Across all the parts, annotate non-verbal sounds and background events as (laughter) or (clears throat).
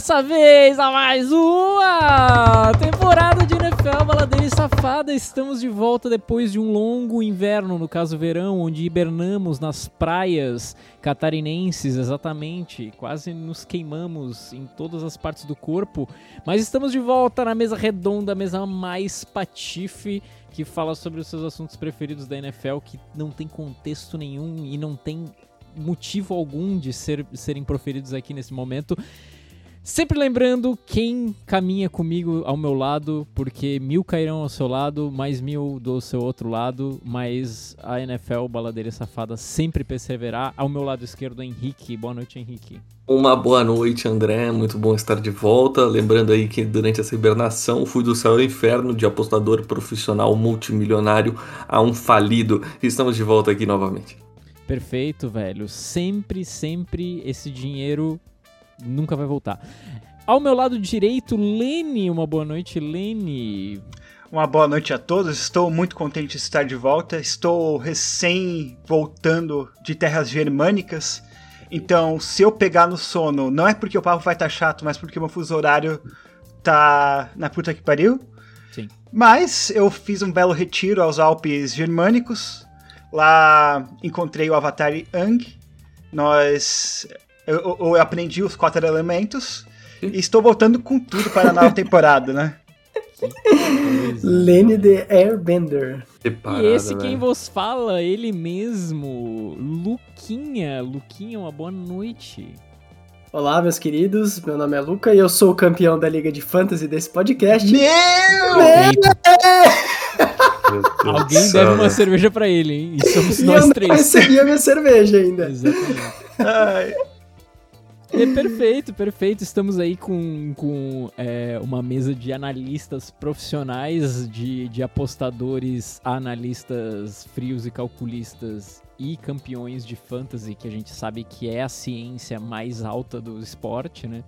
dessa vez a mais uma temporada de NFL Baladeira Safada. Estamos de volta depois de um longo inverno, no caso verão, onde hibernamos nas praias catarinenses, exatamente. Quase nos queimamos em todas as partes do corpo. Mas estamos de volta na mesa redonda, a mesa mais patife, que fala sobre os seus assuntos preferidos da NFL, que não tem contexto nenhum e não tem motivo algum de ser, serem proferidos aqui nesse momento. Sempre lembrando quem caminha comigo ao meu lado, porque mil cairão ao seu lado, mais mil do seu outro lado, mas a NFL Baladeira Safada sempre perseverar. Ao meu lado esquerdo, Henrique. Boa noite, Henrique. Uma boa noite, André. Muito bom estar de volta. Lembrando aí que durante essa hibernação fui do céu ao inferno, de apostador profissional multimilionário a um falido. Estamos de volta aqui novamente. Perfeito, velho. Sempre, sempre esse dinheiro nunca vai voltar. Ao meu lado direito, Lene. Uma boa noite, Lene. Uma boa noite a todos. Estou muito contente de estar de volta. Estou recém voltando de terras germânicas. Então, se eu pegar no sono, não é porque o papo vai estar chato, mas porque o meu fuso horário tá na puta que pariu. Sim. Mas eu fiz um belo retiro aos Alpes germânicos. Lá encontrei o Avatar Ang. Nós. Eu, eu, eu aprendi os quatro elementos. E estou voltando com tudo para a nova temporada, né? Lenny the Airbender. e esse quem vos fala, ele mesmo, Luquinha. Luquinha, uma boa noite. Olá, meus queridos. Meu nome é Luca e eu sou o campeão da Liga de Fantasy desse podcast. Meu! (laughs) Alguém deve uma cerveja pra ele, hein? E somos E nós eu não três. recebi a minha cerveja ainda. Exatamente. Ai, É perfeito, perfeito. Estamos aí com, com é, uma mesa de analistas profissionais, de, de apostadores, analistas frios e calculistas e campeões de fantasy, que a gente sabe que é a ciência mais alta do esporte, né?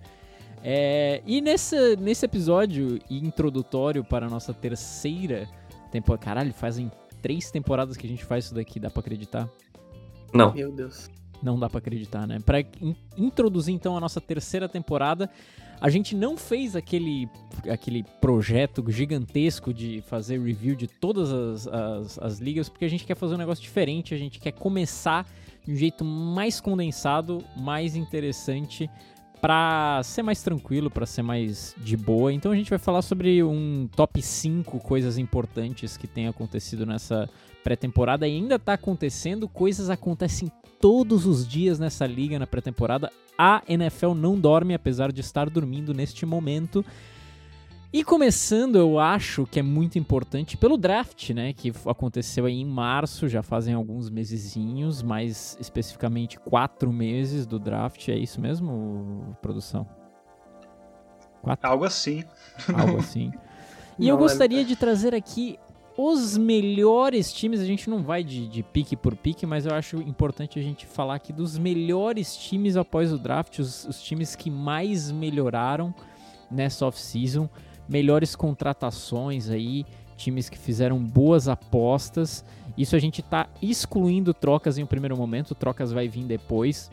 É, e nesse, nesse episódio introdutório para a nossa terceira temporada. Caralho, fazem três temporadas que a gente faz isso daqui, dá pra acreditar? Não. Meu Deus. Não dá pra acreditar, né? Pra in- introduzir então a nossa terceira temporada, a gente não fez aquele, aquele projeto gigantesco de fazer review de todas as, as, as ligas, porque a gente quer fazer um negócio diferente, a gente quer começar de um jeito mais condensado, mais interessante, pra ser mais tranquilo, pra ser mais de boa. Então a gente vai falar sobre um top 5 coisas importantes que tem acontecido nessa pré-temporada e ainda tá acontecendo, coisas acontecem todos os dias nessa liga na pré-temporada. A NFL não dorme, apesar de estar dormindo neste momento. E começando, eu acho que é muito importante pelo draft, né? Que aconteceu aí em março, já fazem alguns mesezinhos, mais especificamente quatro meses do draft. É isso mesmo, produção? Quatro? algo assim. algo assim. (laughs) E Não eu é- gostaria de trazer aqui os melhores times. A gente não vai de, de pique por pique, mas eu acho importante a gente falar aqui dos melhores times após o draft, os, os times que mais melhoraram nessa off-season, melhores contratações aí, times que fizeram boas apostas. Isso a gente tá excluindo trocas em um primeiro momento, trocas vai vir depois.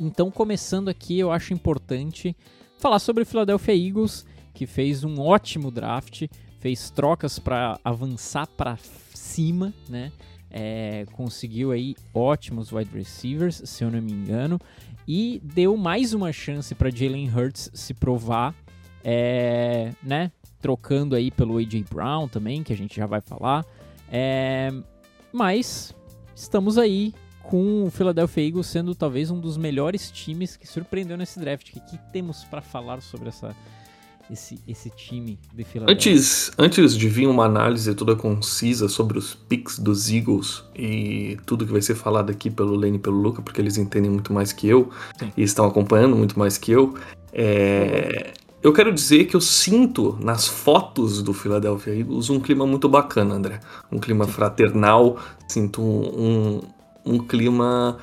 Então, começando aqui, eu acho importante falar sobre o Philadelphia Eagles, que fez um ótimo draft, fez trocas para avançar para cima, né? É, conseguiu aí ótimos wide receivers, se eu não me engano, e deu mais uma chance para Jalen Hurts se provar, é, né? Trocando aí pelo AJ Brown também, que a gente já vai falar. É, mas estamos aí com o Philadelphia Eagles sendo talvez um dos melhores times que surpreendeu nesse draft. O que, que temos para falar sobre essa, esse, esse time de Philadelphia? Antes, antes de vir uma análise toda concisa sobre os picks dos Eagles e tudo que vai ser falado aqui pelo Lane e pelo Luca, porque eles entendem muito mais que eu Sim. e estão acompanhando muito mais que eu, é, eu quero dizer que eu sinto nas fotos do Philadelphia Eagles um clima muito bacana, André. Um clima fraternal, sinto um, um, um clima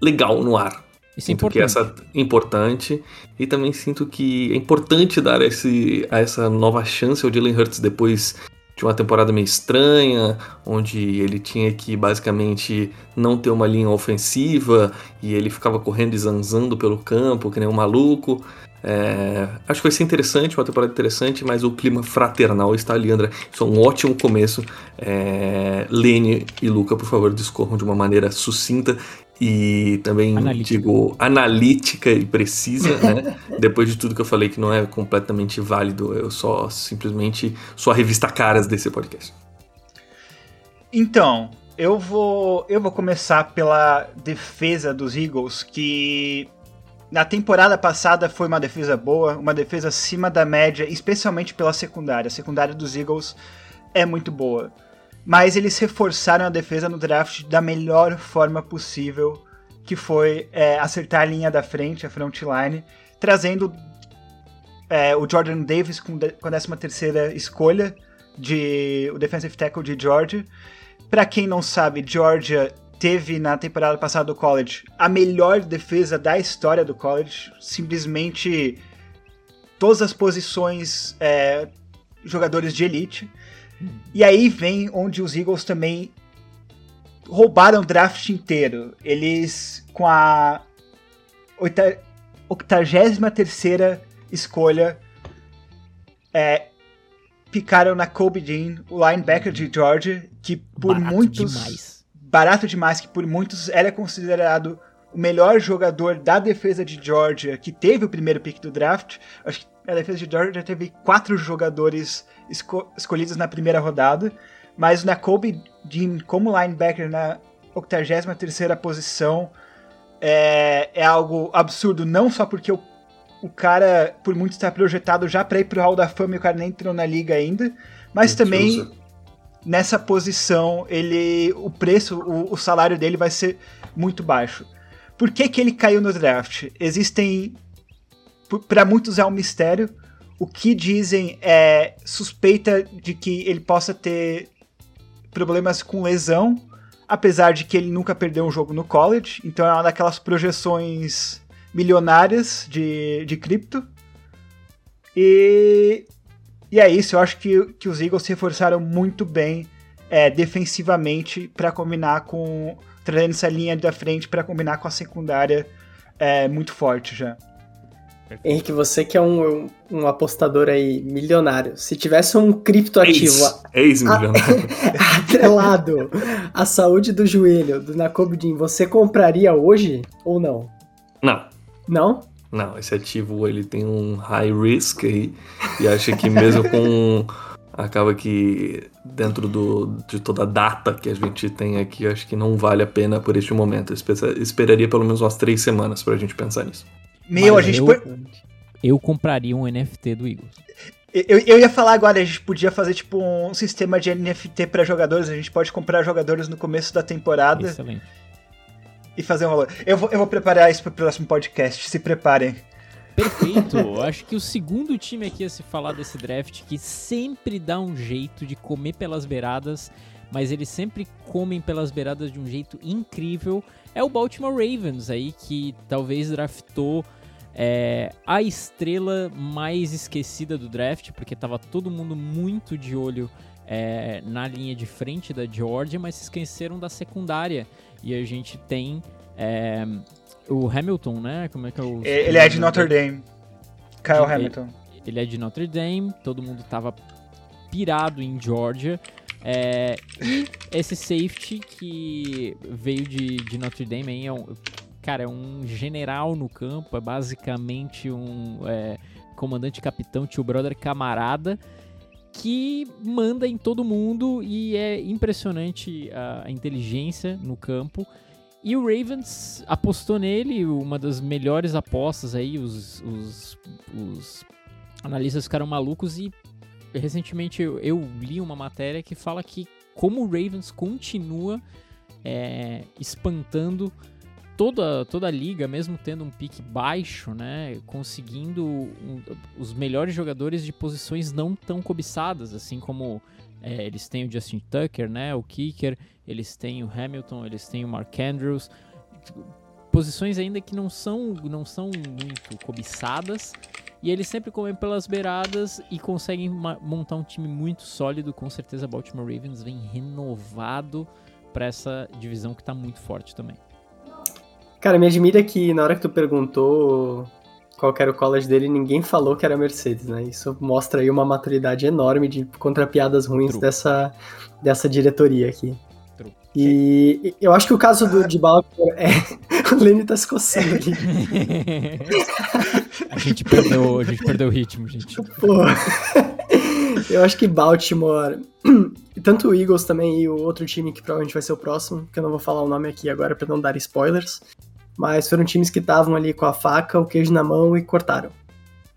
legal no ar. Isso é Sinto que essa é importante e também sinto que é importante dar esse, a essa nova chance ao Jalen Hurts depois de uma temporada meio estranha, onde ele tinha que basicamente não ter uma linha ofensiva e ele ficava correndo e zanzando pelo campo, que nem um maluco. É, acho que vai ser interessante, uma temporada interessante, mas o clima fraternal está ali, André. Isso é um ótimo começo. É, Lene e Luca, por favor, discorram de uma maneira sucinta e também analítica. digo analítica e precisa, né? (laughs) Depois de tudo que eu falei que não é completamente válido, eu só simplesmente sou a revista caras desse podcast. Então, eu vou eu vou começar pela defesa dos Eagles, que na temporada passada foi uma defesa boa, uma defesa acima da média, especialmente pela secundária. A secundária dos Eagles é muito boa mas eles reforçaram a defesa no draft da melhor forma possível, que foi é, acertar a linha da frente, a front line, trazendo é, o Jordan Davis com, com a 13 terceira escolha, de, o defensive tackle de Georgia. Para quem não sabe, Georgia teve na temporada passada do college a melhor defesa da história do college, simplesmente todas as posições é, jogadores de elite. E aí vem onde os Eagles também roubaram o draft inteiro. Eles, com a 83 escolha, é, picaram na Kobe Dean, o linebacker de Georgia, que por barato muitos. Demais. Barato demais, que por muitos era considerado o melhor jogador da defesa de Georgia, que teve o primeiro pick do draft. Acho que a defesa de Georgia teve quatro jogadores esco escolhidos na primeira rodada, mas na Kobe Dean como linebacker na 83ª posição é, é algo absurdo, não só porque o, o cara, por muito está projetado já para ir pro Hall da Fama e o cara nem entrou na liga ainda, mas também nessa posição ele o preço, o, o salário dele vai ser muito baixo. Por que, que ele caiu no draft? Existem para muitos é um mistério, o que dizem é suspeita de que ele possa ter problemas com lesão, apesar de que ele nunca perdeu um jogo no college, então é uma daquelas projeções milionárias de, de cripto. E, e é isso, eu acho que, que os Eagles se reforçaram muito bem é, defensivamente para combinar com. Trazendo essa linha da frente para combinar com a secundária é, muito forte já. Henrique, você que é um, um apostador aí milionário, se tivesse um criptoativo ex-milionário (laughs) atrelado à saúde do joelho do Nakobidin, você compraria hoje ou não? Não. Não? Não, esse ativo ele tem um high risk aí e acho que mesmo com acaba que dentro do, de toda a data que a gente tem aqui, acho que não vale a pena por este momento. Eu esperaria pelo menos umas três semanas para a gente pensar nisso. Meu, Mas a gente. Eu, eu compraria um NFT do Eagles. Eu, eu ia falar agora, a gente podia fazer tipo um sistema de NFT para jogadores. A gente pode comprar jogadores no começo da temporada. Excelente. E fazer um valor. Eu vou, eu vou preparar isso para o próximo podcast. Se preparem. Perfeito. Acho que o segundo time aqui a se falar desse draft que sempre dá um jeito de comer pelas beiradas, mas eles sempre comem pelas beiradas de um jeito incrível, é o Baltimore Ravens aí que talvez draftou é, a estrela mais esquecida do draft, porque estava todo mundo muito de olho é, na linha de frente da Georgia, mas se esqueceram da secundária. E a gente tem é, o Hamilton, né? Como é que é o. É, ele é de Notre Dame. Kyle ele, Hamilton. Ele é de Notre Dame, todo mundo tava pirado em Georgia. É, e esse safety que veio de, de Notre Dame é um, cara, é um general no campo, é basicamente um é, comandante capitão, tio brother camarada, que manda em todo mundo e é impressionante a, a inteligência no campo. E o Ravens apostou nele, uma das melhores apostas aí, os, os, os analistas ficaram malucos e recentemente eu, eu, li uma matéria que fala que como o Ravens continua é, espantando toda, toda a liga, mesmo tendo um pique baixo, né, conseguindo um, os melhores jogadores de posições não tão cobiçadas, assim como é, eles têm o Justin Tucker, né, o kicker, eles têm o Hamilton, eles têm o Mark Andrews, posições ainda que não são, não são muito cobiçadas E eles sempre comem pelas beiradas e conseguem montar um time muito sólido. Com certeza, Baltimore Ravens vem renovado para essa divisão que tá muito forte também. Cara, me admira que na hora que tu perguntou qual era o college dele, ninguém falou que era Mercedes, né? Isso mostra aí uma maturidade enorme de contra piadas ruins dessa, dessa diretoria aqui. E eu acho que o caso do, de Baltimore é. (laughs) o Lenny tá se coçando ali. (laughs) a, gente perdeu, a gente perdeu o ritmo, gente. Pô. (laughs) Eu acho que Baltimore, (clears throat) tanto o Eagles também e o outro time que provavelmente vai ser o próximo, que eu não vou falar o nome aqui agora para não dar spoilers, mas foram times que estavam ali com a faca, o queijo na mão e cortaram.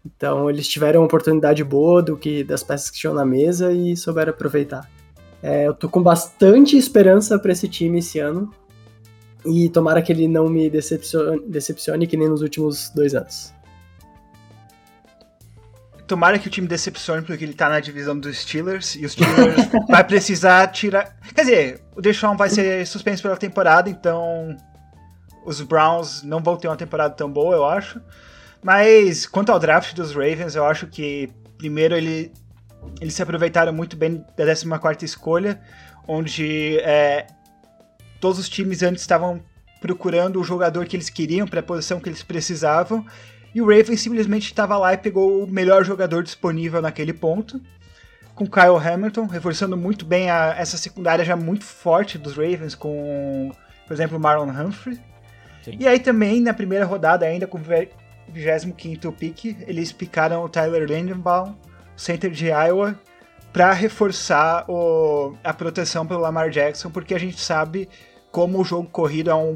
Então eles tiveram uma oportunidade boa do que das peças que tinham na mesa e souberam aproveitar. É, eu tô com bastante esperança para esse time esse ano e tomara que ele não me decepcione, decepcione que nem nos últimos dois anos. Tomara que o time decepcione porque ele tá na divisão dos Steelers e os Steelers (laughs) vai precisar tirar. Quer dizer, o Deshaun vai ser suspenso pela temporada, então os Browns não vão ter uma temporada tão boa, eu acho. Mas quanto ao draft dos Ravens, eu acho que primeiro ele, eles se aproveitaram muito bem da 14 escolha, onde é, todos os times antes estavam procurando o jogador que eles queriam para a posição que eles precisavam. E o Ravens simplesmente estava lá e pegou o melhor jogador disponível naquele ponto, com Kyle Hamilton, reforçando muito bem a, essa secundária já muito forte dos Ravens, com, por exemplo, Marlon Humphrey. Sim. E aí também, na primeira rodada, ainda com o 25º pick, eles picaram o Tyler Lindenbaum, center de Iowa, para reforçar o, a proteção pelo Lamar Jackson, porque a gente sabe como o jogo corrido é um,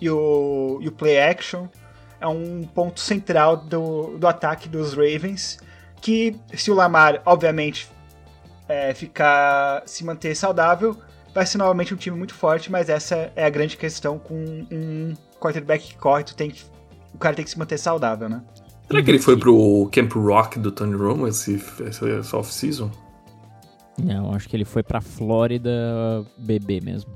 e, o, e o play action é um ponto central do, do ataque dos Ravens, que se o Lamar, obviamente, é, ficar se manter saudável, vai ser novamente um time muito forte, mas essa é a grande questão com um quarterback que corre, tem que, o cara tem que se manter saudável, né? Será que ele foi pro Camp Rock do Tony Romo esse, esse off-season? Não, acho que ele foi pra Flórida bebê mesmo.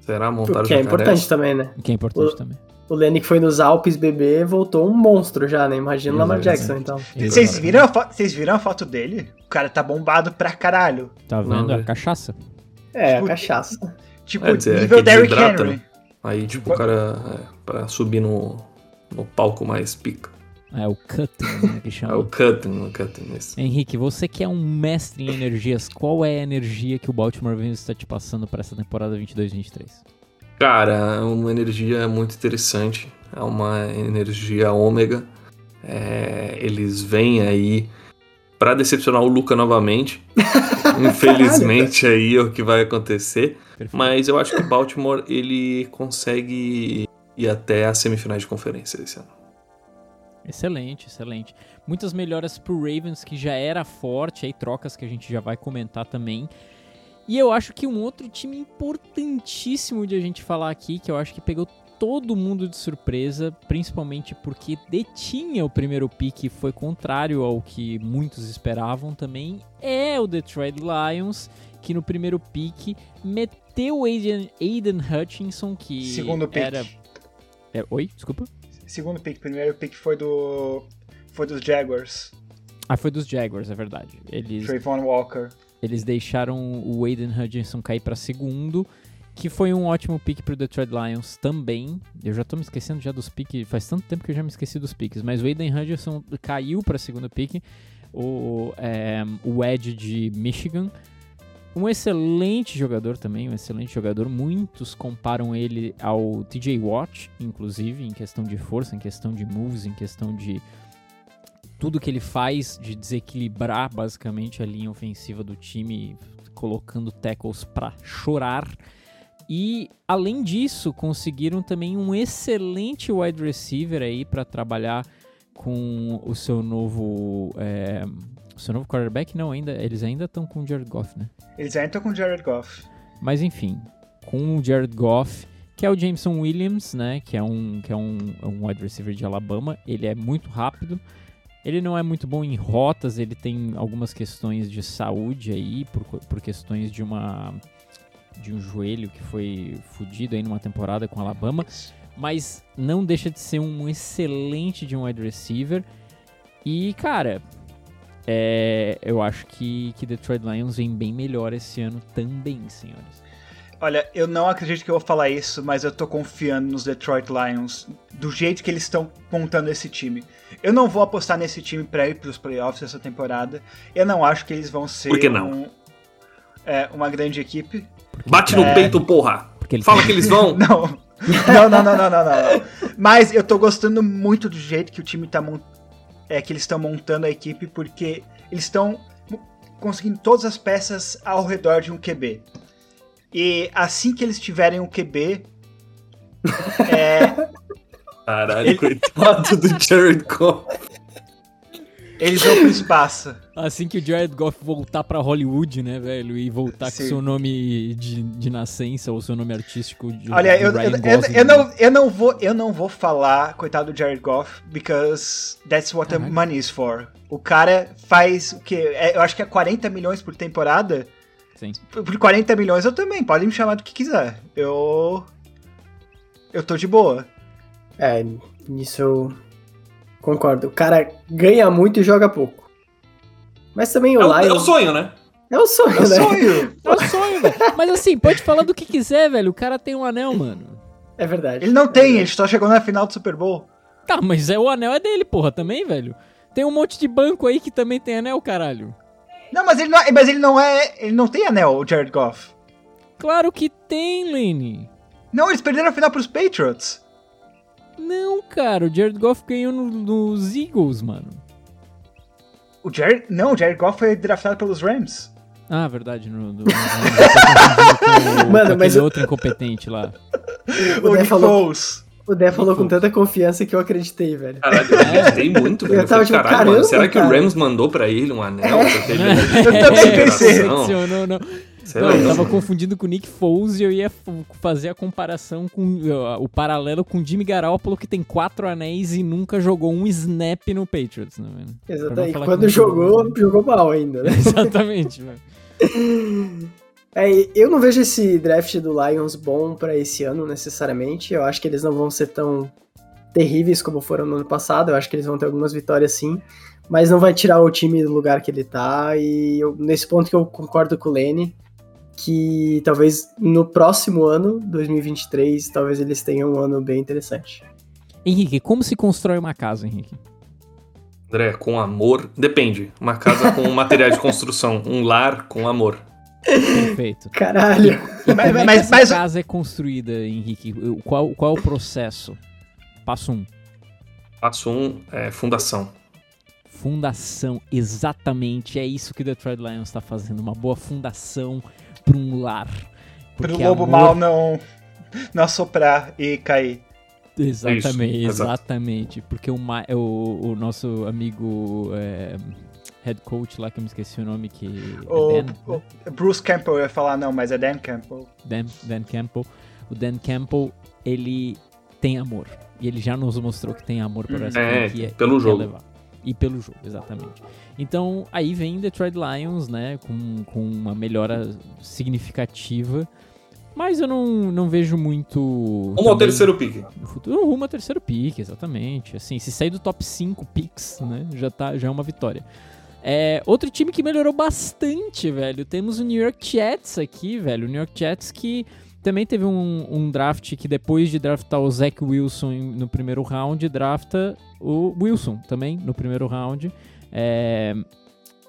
Será montar Que é importante também, né? Que é importante o, também. O Lenny que foi nos Alpes bebê voltou um monstro já, né? Imagina o Lamar Jackson, então. Vocês viram, a foto, vocês viram a foto dele? O cara tá bombado pra caralho. Tá vendo? Não, a cachaça. É, tipo, a cachaça. Tipo, é, dizer, nível Derrick Henry. Né? Aí, tipo, o cara, é, pra subir no, no palco mais pica. É o cutting, né, que (laughs) chama. É o cutting, o cutting, isso. Henrique, você que é um mestre em energias, qual é a energia que o Baltimore Ravens está te passando para essa temporada 22-23? Cara, é uma energia muito interessante, é uma energia ômega. É, eles vêm aí para decepcionar o Luca novamente. (laughs) Infelizmente aí é o que vai acontecer. Perfeito. Mas eu acho que o Baltimore ele consegue ir até as semifinais de conferência esse ano. Excelente, excelente. Muitas melhoras pro Ravens, que já era forte, aí trocas que a gente já vai comentar também. E eu acho que um outro time importantíssimo de a gente falar aqui, que eu acho que pegou todo mundo de surpresa, principalmente porque detinha o primeiro pick e foi contrário ao que muitos esperavam também, é o Detroit Lions, que no primeiro pick meteu Aiden, Aiden Hutchinson, que Segundo pick. era... É, oi, desculpa? Segundo pick. Primeiro pick foi do. Foi dos Jaguars. Ah, foi dos Jaguars, é verdade. Eles. Trayvon Walker. Eles deixaram o Aiden Hutchinson cair para segundo, que foi um ótimo pick pro Detroit Lions também. Eu já tô me esquecendo já dos picks, faz tanto tempo que eu já me esqueci dos picks, mas o Aiden Hutchinson caiu para segundo pick, o, é, o Edge de Michigan. Um excelente jogador também, um excelente jogador. Muitos comparam ele ao TJ Watt, inclusive, em questão de força, em questão de moves, em questão de tudo que ele faz de desequilibrar basicamente a linha ofensiva do time, colocando tackles para chorar. E além disso, conseguiram também um excelente wide receiver aí para trabalhar com o seu novo é, o seu novo quarterback? Não, ainda, eles ainda estão com o Jared Goff, né? Eles ainda estão com o Jared Goff. Mas enfim, com o Jared Goff, que é o Jameson Williams, né? Que é um, que é um, um wide receiver de Alabama. Ele é muito rápido. Ele não é muito bom em rotas, ele tem algumas questões de saúde aí, por, por questões de uma de um joelho que foi fudido aí numa temporada com Alabama, mas não deixa de ser um excelente de um wide receiver E, cara, é, eu acho que, que Detroit Lions vem bem melhor esse ano também, senhores. Olha, eu não acredito que eu vou falar isso, mas eu tô confiando nos Detroit Lions, do jeito que eles estão montando esse time. Eu não vou apostar nesse time pra ir pros playoffs essa temporada. Eu não acho que eles vão ser Por que não? um- é, uma grande equipe. Bate no É. peito, porra. Porque eles Fala que eles (laughs) vão. (laughs) Não. Não, não, não, não, não, não. Mas eu tô gostando muito do jeito que o time tá mon- é que eles estão montando a equipe, porque eles estão conseguindo todas as peças ao redor de um QB. E assim que eles tiverem um QB, (laughs) é, Caralho, coitado do Jared Goff. Eles vão pro espaço. Assim que o Jared Goff voltar pra Hollywood, né, velho? E voltar com Sim. seu nome de, de nascença ou seu nome artístico de Olha, eu, Ryan eu, eu, eu não, eu, não vou, eu não vou falar, coitado do Jared Goff, because that's what the Caralho. money is for. O cara faz o quê? É, eu acho que é 40 milhões por temporada. Sim. Por por 40 milhões eu também, pode me chamar do que quiser. Eu. Eu tô de boa. É, nisso eu concordo. O cara ganha muito e joga pouco. Mas também o É é o sonho, né? É o sonho, É o né? sonho. (laughs) É o sonho, velho. Mas assim, pode falar do que quiser, velho. O cara tem um anel, mano. É verdade. Ele não tem, ele só chegou na final do Super Bowl. Tá, mas é, o anel é dele, porra, também, velho. Tem um monte de banco aí que também tem anel, caralho. Não, mas ele não, é- mas ele não é. Ele não tem anel, o Jared Goff. Claro que tem, Lenny. Não, eles perderam a final pros Patriots. Não, cara, o Jared Goff ganhou no- nos Eagles, mano. O Jared. Não, o Jared Goff foi draftado pelos Rams. Ah, verdade, no, no, no, no, com, Mano, com mas aquele eu- outro incompetente lá. O O Dé Nick falou- Foles. O Dé falou com tanta confiança que eu acreditei, velho. Caralho, eu acreditei muito, velho. Eu tava Eu falei, tipo, caralho, caramba, mano, será que o cara. Rams mandou pra ele um anel? ele Eu também pensei. Não, não, não. Não, eu tava não. confundindo com o Nick Foles e eu ia fazer a comparação com uh, o paralelo com o Jimmy Garoppolo, que tem quatro anéis e nunca jogou um snap no Patriots, né, velho? Exatamente. Quando não jogou, jogou mal ainda, né? (laughs) Exatamente, velho. (laughs) É, eu não vejo esse draft do Lions bom pra esse ano, necessariamente. Eu acho que eles não vão ser tão terríveis como foram no ano passado. Eu acho que eles vão ter algumas vitórias sim. Mas não vai tirar o time do lugar que ele tá. E eu- nesse ponto que eu concordo com o Lene, que talvez no próximo ano, 2023, talvez eles tenham um ano bem interessante. Henrique, como se constrói uma casa, Henrique? André, com amor. Depende. Uma casa com material de construção. Um lar com amor. Perfeito. (laughs) Caralho! E como é que mas- essa mas- casa é construída, Henrique? Qual, qual é o processo? Passo um. Passo um, é, fundação. Fundação, exatamente. É isso que o Detroit Lions está fazendo. Uma boa fundação para um lar. Pro Porque lobo amor- mal não, não assoprar e cair. Exatamente, Isso, exatamente. Porque o, Ma- o, o nosso amigo é, head coach lá, que eu me esqueci o nome, que O, é Dan, né? o Bruce Campbell ia falar, não, mas é Dan Campbell. Dan, Dan Campbell. O Dan Campbell, ele tem amor. E ele já nos mostrou que tem amor por essa É, franquia. pelo e jogo. levar. E pelo jogo, exatamente. Então, aí vem Detroit Lions, né, com, com uma melhora significativa. Mas eu não, não vejo muito... Rumo ao terceiro pique. No futuro, rumo ao terceiro pick, exatamente. Assim, se sair do top 5 picks, né, já, tá, já é uma vitória. É, outro time que melhorou bastante, velho. Temos o New York Jets aqui, velho. O New York Jets que também teve um, um draft que depois de draftar o Zach Wilson no primeiro round, drafta o Wilson também no primeiro round. É,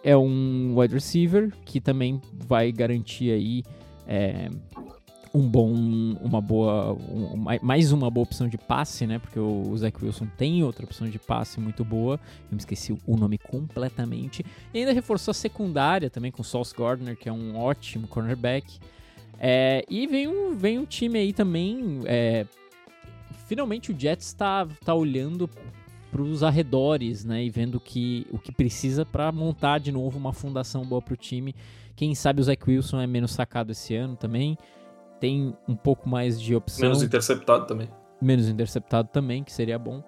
é um wide receiver que também vai garantir aí é, um bom, uma boa, um- mai- mais uma boa opção de passe, né? Porque o Zach Wilson tem outra opção de passe muito boa. Eu me esqueci o nome completamente. E ainda reforçou a secundária também com o Sauce Gardner, que é um ótimo cornerback. É, e vem um, vem um time aí também. é, finalmente o Jets está tá olhando para os arredores, né? E vendo que, o que precisa para montar de novo uma fundação boa para o time. Quem sabe o Zach Wilson é menos sacado esse ano também. Tem um pouco mais de opção. Menos interceptado também. menos interceptado também, que seria bom.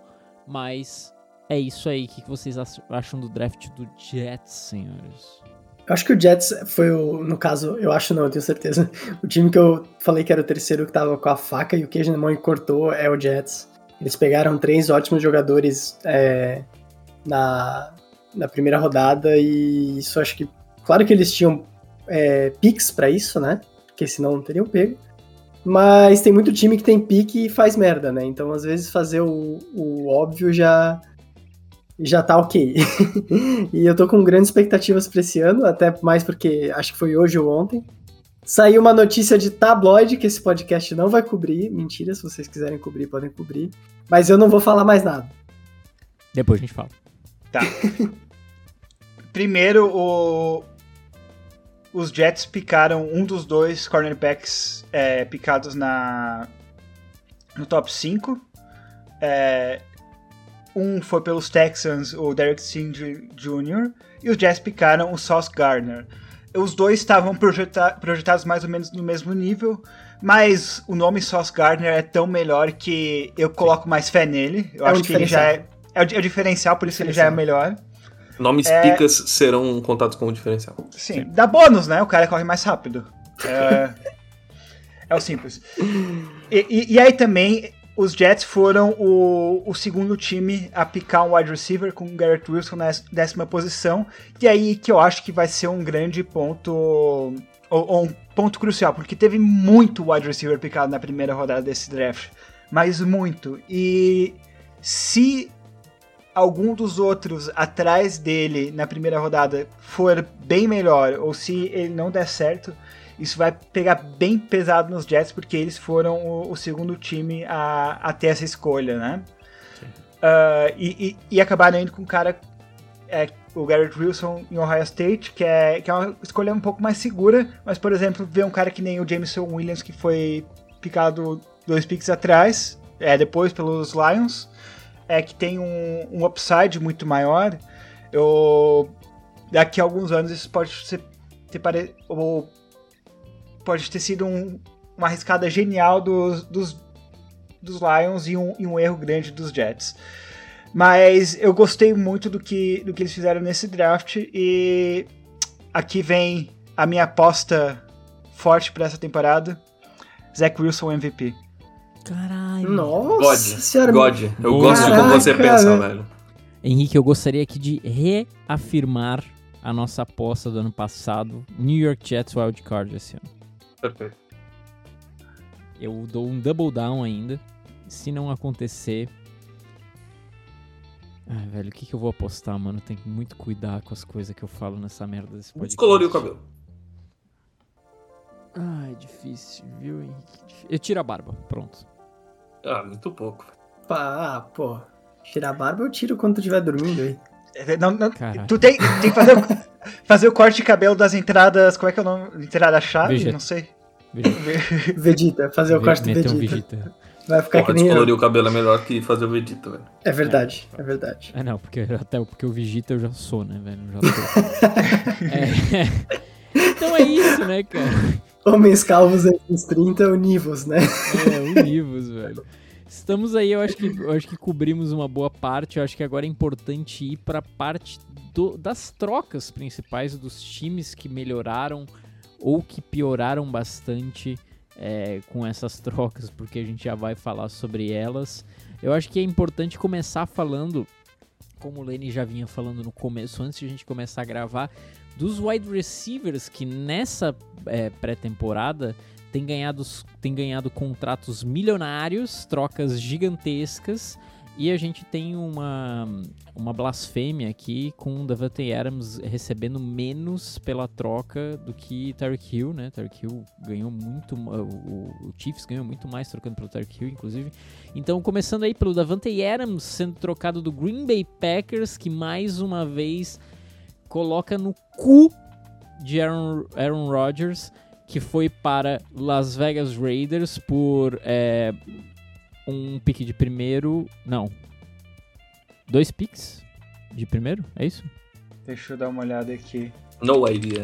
Mas é isso aí. O que vocês ach- acham do draft do Jets, senhores? Eu acho que o Jets foi o, no caso, eu acho não, eu tenho certeza. (laughs) O time que eu falei que era o terceiro que tava com a faca e o queijo na mão e cortou é o Jets. Eles pegaram três ótimos jogadores é, na, na primeira rodada e isso acho que. Claro que eles tinham é, picks para isso, né? Porque senão não teriam pego. Mas tem muito time que tem pique e faz merda, né? Então, às vezes, fazer o, o óbvio já, já tá ok. (laughs) e eu tô com grandes expectativas pra esse ano, até mais porque acho que foi hoje ou ontem. Saiu uma notícia de tabloide que esse podcast não vai cobrir. Mentira, se vocês quiserem cobrir, podem cobrir. Mas eu não vou falar mais nada. Depois a gente fala. Tá. (laughs) Primeiro, o... os Jets picaram um dos dois cornerbacks é, picados na... no top 5. É... Um foi pelos Texans, o Derek Singh Jr., e os Jets picaram o Sauce Gardner. Os dois estavam projeta projetados mais ou menos no mesmo nível, mas o nome Sauce Gardner é tão melhor que eu coloco mais fé nele. Eu É um acho que ele já é, é o, é o diferencial, por isso ele já é melhor. Nomes É. picas serão contados como diferencial. Sim, dá bônus, né? O cara corre mais rápido. É, (laughs) é o simples. E, e- e aí também, os Jets foram o, o segundo time a picar um wide receiver com o Garrett Wilson na décima posição. E aí que eu acho que vai ser um grande ponto, ou, ou um ponto crucial, porque teve muito wide receiver picado na primeira rodada desse draft. Mas muito. E se algum dos outros atrás dele na primeira rodada for bem melhor, ou se ele não der certo, isso vai pegar bem pesado nos Jets, porque eles foram o, o segundo time a, a ter essa escolha, né? Ah, e, e, e acabaram indo com um cara, é, o Garrett Wilson em Ohio State, que é, que é uma escolha um pouco mais segura, mas, por exemplo, ver um cara que nem o Jameson Williams, que foi picado dois picks atrás, é, depois pelos Lions, é que tem um, um upside muito maior. Eu, daqui a alguns anos isso pode ser, ter pare, ou pode ter sido um- uma arriscada genial dos, dos, dos Lions e um, e um erro grande dos Jets. Mas eu gostei muito do que, do que eles fizeram nesse draft e aqui vem a minha aposta forte para essa temporada. Zach Wilson MVP. Caralho. Nossa God. senhora. God. Eu Boa. gosto de como você Caraca, pensa, velho. velho. Henrique, eu gostaria aqui de reafirmar a nossa aposta do ano passado. New York Jets Wildcard esse ano. Perfeito. Eu dou um double down ainda. Se não acontecer. Ah, velho, o que, que eu vou apostar, mano? Tem que muito cuidar com as coisas que eu falo nessa merda desse podcast. Descoloriu o cabelo. Ah, é difícil, viu, Henrique? Eu tiro a barba, pronto. Ah, muito pouco. Pá, ah, pô. Tirar a barba eu tiro quando tu estiver dormindo aí. É, Não, não, tu tem, tem que fazer fazer o corte de cabelo das entradas. Como é que é o nome? Entrada-chave? Vegeta. Não sei. Vegeta, (laughs) fazer o corte do meter um Vegeta. Vegeta. Vai ficar Porra, que nem eu. descolorir o cabelo é melhor que fazer o Vegeta, velho. É verdade, é verdade. É, não, porque até porque o Vegeta eu já sou, né, velho? Eu Já tô. (laughs) É. Então é isso, né, cara? Homens calvos entre os 30, univos, né? É, univos, velho. Estamos aí, eu acho que eu acho que cobrimos uma boa parte. Eu acho que agora é importante ir para parte do- das trocas principais dos times que melhoraram ou que pioraram bastante é, com essas trocas, porque a gente já vai falar sobre elas. Eu acho que é importante começar falando, como o Lenny já vinha falando no começo, antes de a gente começar a gravar, dos wide receivers que nessa é, pré-temporada tem ganhado, tem ganhado contratos milionários, trocas gigantescas. E a gente tem uma, uma blasfêmia aqui com o Davante Adams recebendo menos pela troca do que Tyreek Hill, né? Tyreek Hill ganhou muito, o, o Chiefs ganhou muito mais trocando pelo Tyreek Hill, inclusive. Então, começando aí pelo Davante Adams sendo trocado do Green Bay Packers, que mais uma vez coloca no cu de Aaron, Aaron Rodgers, que foi para Las Vegas Raiders por é, um pique de primeiro. Não. Dois picks de primeiro? É isso? Deixa eu dar uma olhada aqui. No idea.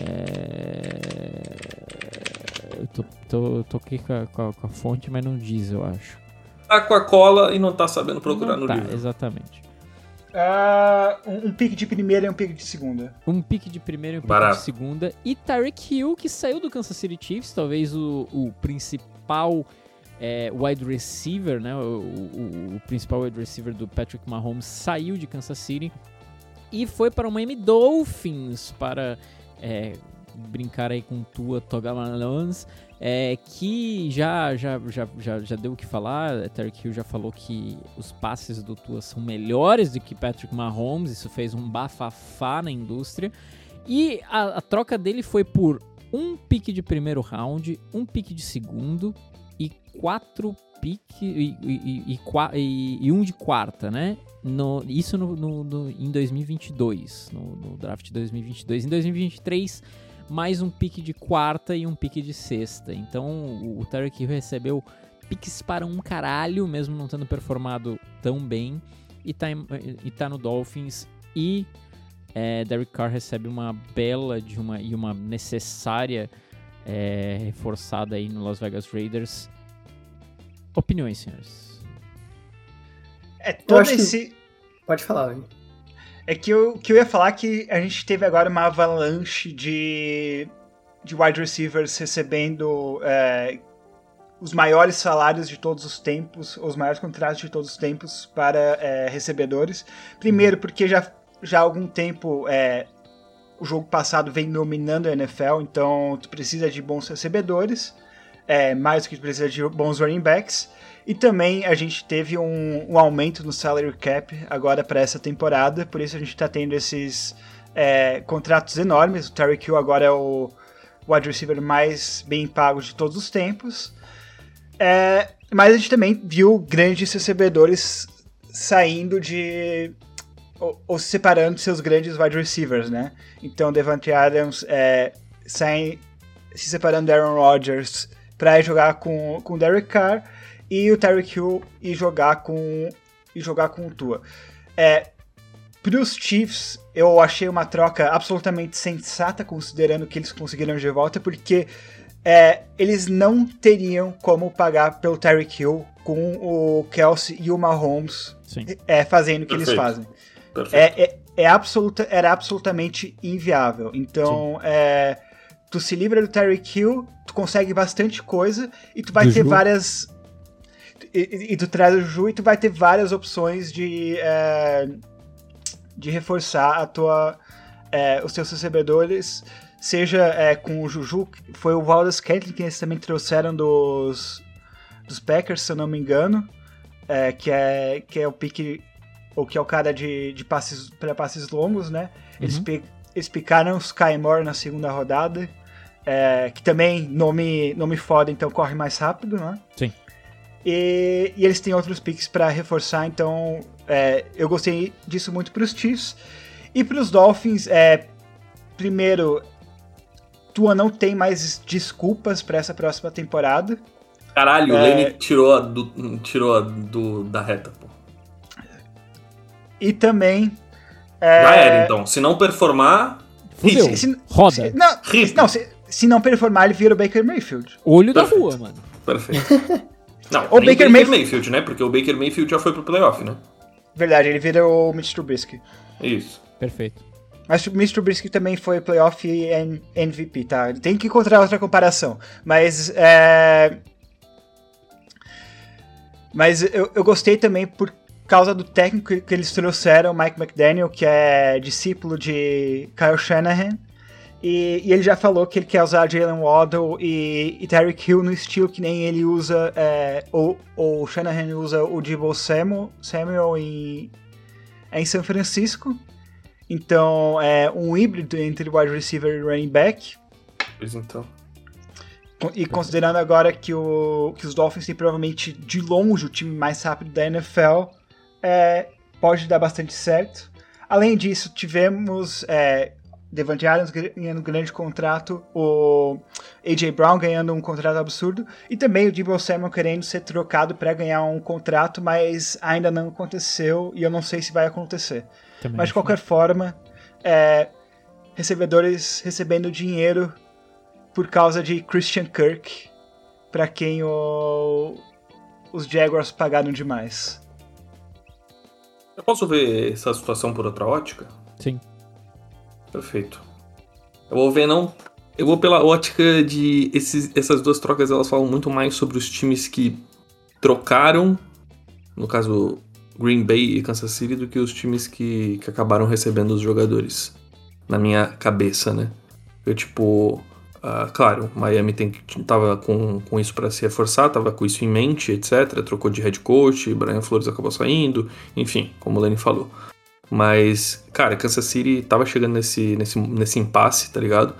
É... Eu tô, tô, tô aqui com a, com a- com a fonte, mas não diz, eu acho. Tá com a cola e não tá sabendo procurar Não no tá, livro. exatamente. Ah, um, um pique de primeira e um pique de segunda. Um pique de primeira e um pique Barato. de segunda. E Tyreek Hill, que saiu do Kansas City Chiefs, talvez o, o principal é, wide receiver, né, o, o, o, principal wide receiver do Patrick Mahomes, saiu de Kansas City e foi para o Miami Dolphins para é, brincar aí com Tua Togamalons, é, que já, já, já, já, já deu o que falar. Terry Hill já falou que os passes do Tua são melhores do que Patrick Mahomes, isso fez um bafafá na indústria. E a, a troca dele foi por um pique de primeiro round, um pique de segundo e quatro piques e, e, e, e, um de quarta, né? No, isso no, no, no, em 2022, no, no draft de 2022. Em 2023, mais um pique de quarta e um pique de sexta. Então o, Tarek Hill recebeu piques para um caralho, mesmo não tendo performado tão bem. E tá, e tá no Dolphins. E é, Derek Carr recebe uma bela de uma, e uma necessária é, reforçada aí no Las Vegas Raiders. Opiniões, senhores? É, todo esse... Que... Pode falar, hein? É que eu, que eu ia falar que a gente teve agora uma avalanche de, de wide receivers recebendo é, os maiores salários de todos os tempos, os maiores contratos de todos os tempos para é, recebedores. Primeiro, porque já, já há algum tempo é, o jogo passado vem dominando a NFL, então tu precisa de bons recebedores, é, mais do que precisa de bons running backs. E também a gente teve um, um aumento no salary cap agora para essa temporada, por isso a gente está tendo esses é, contratos enormes. O Terry Hill agora é o wide receiver mais bem pago de todos os tempos. É, mas a gente também viu grandes recebedores saindo de. ou, ou se separando de seus grandes wide receivers, né? Então, Devante Adams é, sai, se separando de Aaron Rodgers para jogar com, com Derek Carr e o Tyreek Hill e jogar com e jogar com o Tua. É, para os Chiefs, eu achei uma troca absolutamente sensata, considerando que eles conseguiram de volta, porque é, eles não teriam como pagar pelo Tyreek Hill com o Kelsey e o Mahomes é, fazendo o que Perfeito. eles fazem. É, é, é, absoluta, era absolutamente inviável. Então, é, tu se livra do Tyreek Hill, tu consegue bastante coisa e tu vai do ter Ju. várias e, e, tu traz o Ju e tu vai ter várias opções de, é, de reforçar a tua, é, os teus recebedores, seja é, com o Juju, foi o Wallace Kentley que eles também trouxeram dos, dos Packers, se eu não me engano, é, que, é, que é o pique, ou que é o cara de, de passes para passes longos, né? Eles, uhum. Eles picaram os Sky Moore na segunda rodada, é, que também nome, nome foda, então corre mais rápido, né? Sim. E, e eles têm outros picks para reforçar, então é, eu gostei disso muito para os Chiefs. E para os Dolphins, é, primeiro, Tua não tem mais desculpas para essa próxima temporada. Caralho, é... o Lane tirou, do, tirou do, da reta, pô. E também. É... Já era, então. Se não performar. Fudeu. Se, se, Roda. Se, não, não se, se, não performar, ele vira o Baker Mayfield. Olho Perfeito. da rua, mano. Perfeito. (laughs) Não, o Baker, Baker Mayfield... Mayfield, né? Porque o Baker Mayfield já foi pro playoff, né? Verdade, ele vira o Mitch Trubisky. Isso. Perfeito. Mas o Mitch Trubisky também foi playoff e MVP, tá? Tem que encontrar outra comparação. Mas, é... Mas eu, eu gostei também por causa do técnico que eles trouxeram, Mike McDaniel, que é discípulo de Kyle Shanahan. E, e, ele já falou que ele quer usar Jalen Waddle e, e Tyreek Hill no estilo que nem ele usa, é, ou, o Shanahan usa o Debo Samuel, Samuel em, em São Francisco. Então, é um híbrido entre wide receiver e running back. Pois então. E considerando agora que, o, que os Dolphins têm provavelmente de longe o time mais rápido da NFL, é, pode dar bastante certo. Além disso, tivemos é, Devante Adams ganhando um grande contrato, o AJ Brown ganhando um contrato absurdo e também o Debo Samuel querendo ser trocado para ganhar um contrato, mas ainda não aconteceu e eu não sei se vai acontecer. Também mas de qualquer forma, é, recebedores recebendo dinheiro por causa de Christian Kirk, para quem o, os Jaguars pagaram demais. Eu posso ver essa situação por outra ótica? Sim. Perfeito. Eu vou ver não Eu vou pela ótica de esses, essas duas trocas, elas falam muito mais sobre os times que trocaram, no caso Green Bay e Kansas City, do que os times que, que acabaram recebendo os jogadores. Na minha cabeça, né? Eu, tipo, Uh, claro, Miami tem, tava com, com isso para se reforçar, tava com isso em mente, etc. Trocou de head coach, Brian Flores acabou saindo, enfim, como o Lenny falou. Mas, cara, Kansas City tava chegando nesse, nesse, nesse impasse, tá ligado?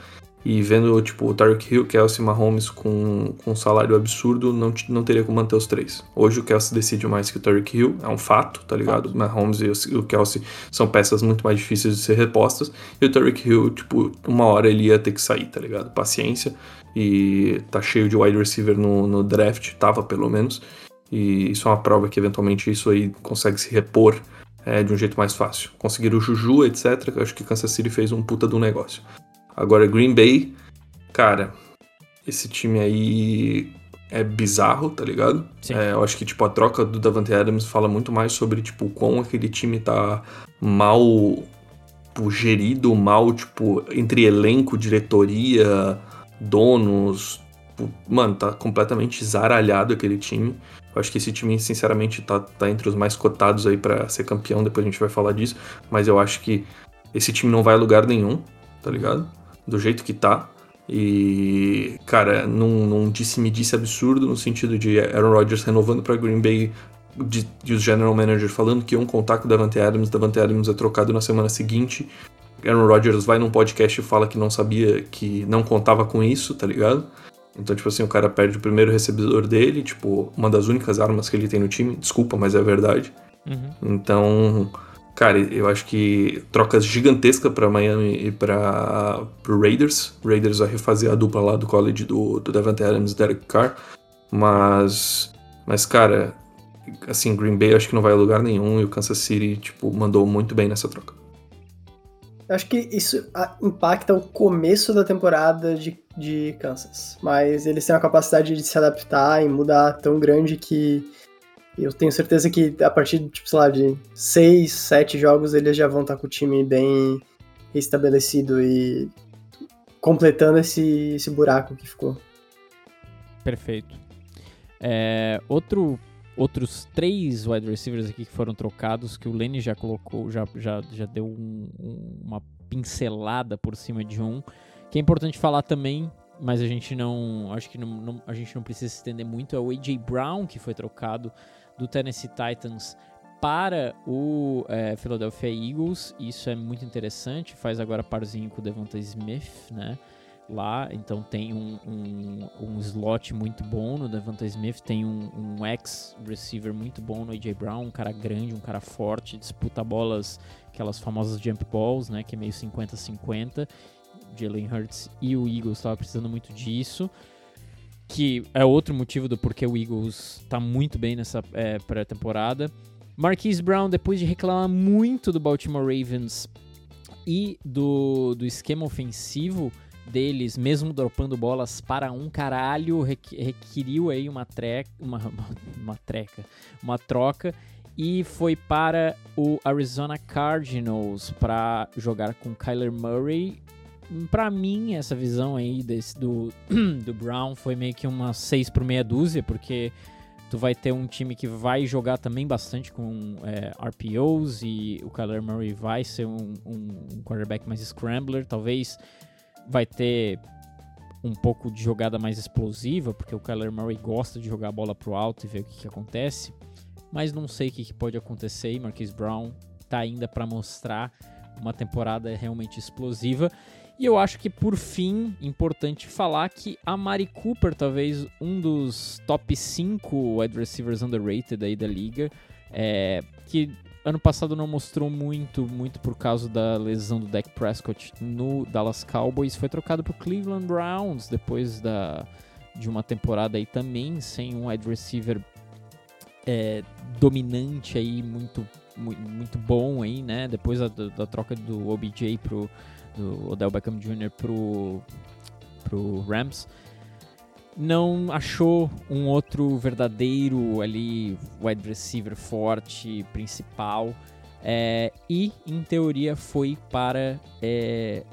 E vendo, tipo, o Tarek Hill, Kelsey Mahomes com, com um salário absurdo, não, não teria como manter os três. Hoje o Kelsey decide mais que o Tarek Hill, é um fato, tá ligado? Fato. Mahomes e o Kelsey são peças muito mais difíceis de ser repostas. E o Tarek Hill, tipo, uma hora ele ia ter que sair, tá ligado? Paciência. E tá cheio de wide receiver no, no draft, tava pelo menos. E isso é uma prova que eventualmente isso aí consegue se repor é, de um jeito mais fácil. Conseguir o Juju, etc. Acho que Kansas City fez um puta do negócio. Agora, Green Bay, cara, esse time aí é bizarro, tá ligado? É, eu acho que, tipo, a troca do Davante Adams fala muito mais sobre, tipo, como aquele time tá mal tipo, gerido, mal, tipo, entre elenco, diretoria, donos. Tipo, mano, tá completamente zaralhado aquele time. Eu acho que esse time, sinceramente, tá, tá entre os mais cotados aí para ser campeão, depois a gente vai falar disso. Mas eu acho que esse time não vai a lugar nenhum, tá ligado? Do jeito que tá. E, cara, num, num disse-me-disse absurdo, no sentido de Aaron Rodgers renovando para Green Bay de, de, os general managers falando que iam contar com o Davante Adams, Davante Adams é trocado na semana seguinte. Aaron Rodgers vai num podcast e fala que não sabia, que não contava com isso, tá ligado? Então, tipo assim, o cara perde o primeiro recebedor dele, tipo, uma das únicas armas que ele tem no time, desculpa, mas é verdade. Uhum. Então, Cara, eu acho que trocas gigantescas para Miami e para o Raiders. Raiders vai refazer a dupla lá do college do, do Devante Adams e Derek Carr. Mas, mas, cara, assim, Green Bay acho que não vai a lugar nenhum e o Kansas City, tipo, mandou muito bem nessa troca. Eu acho que isso impacta o começo da temporada de, de Kansas. Mas eles têm a capacidade de se adaptar e mudar tão grande que eu tenho certeza que a partir, tipo, sei lá, de seis, sete jogos eles já vão estar com o time bem estabelecido e completando esse, esse buraco que ficou. Perfeito. É, outro, outros três wide receivers aqui que foram trocados, que o Lenny já colocou, já, já, já deu um, um, uma pincelada por cima de um, que é importante falar também, mas a gente não, acho que não, não, a gente não precisa se estender muito, é o A.J. Brown, que foi trocado do Tennessee Titans para o é, Philadelphia Eagles. Isso é muito interessante. Faz agora parzinho com o Devonta Smith, né? Lá, então tem um, um, um slot muito bom no Devonta Smith, tem um, um ex-receiver muito bom no AJ Brown, um cara grande, um cara forte, disputa bolas, aquelas famosas jump balls, né? Que é meio 50-50. Jalen Hurts e o Eagles estava precisando muito disso que é outro motivo do porquê o Eagles tá muito bem nessa é, pré-temporada. Marquise Brown, depois de reclamar muito do Baltimore Ravens e do, do esquema ofensivo deles, mesmo dropando bolas para um caralho, requeriu aí uma, treca, uma, (laughs) uma treca, uma troca e foi para o Arizona Cardinals para jogar com Kyler Murray para mim, essa visão aí desse, do, (clears throat) do Brown foi meio que uma 6 por meia dúzia, porque tu vai ter um time que vai jogar também bastante com é, RPOs e o Kyler Murray vai ser um, um, quarterback mais scrambler, talvez vai ter um pouco de jogada mais explosiva, porque o Kyler Murray gosta de jogar a bola pro alto e ver o que, que acontece, mas não sei o que, que pode acontecer e Marquise Brown tá ainda para mostrar uma temporada realmente explosiva e eu acho que, por fim, importante falar que a Mari Cooper, talvez um dos top 5 wide receivers underrated aí da liga, é, que ano passado não mostrou muito, muito por causa da lesão do Dak Prescott no Dallas Cowboys, foi trocado para Cleveland Browns depois da, de uma temporada aí também sem um wide receiver é, dominante aí, muito, muito, bom aí, né? Depois da, da troca do OBJ pro do Odell Beckham Jr. pro, pro Rams, não achou um outro verdadeiro ali wide receiver forte, principal, é, e em teoria foi para é,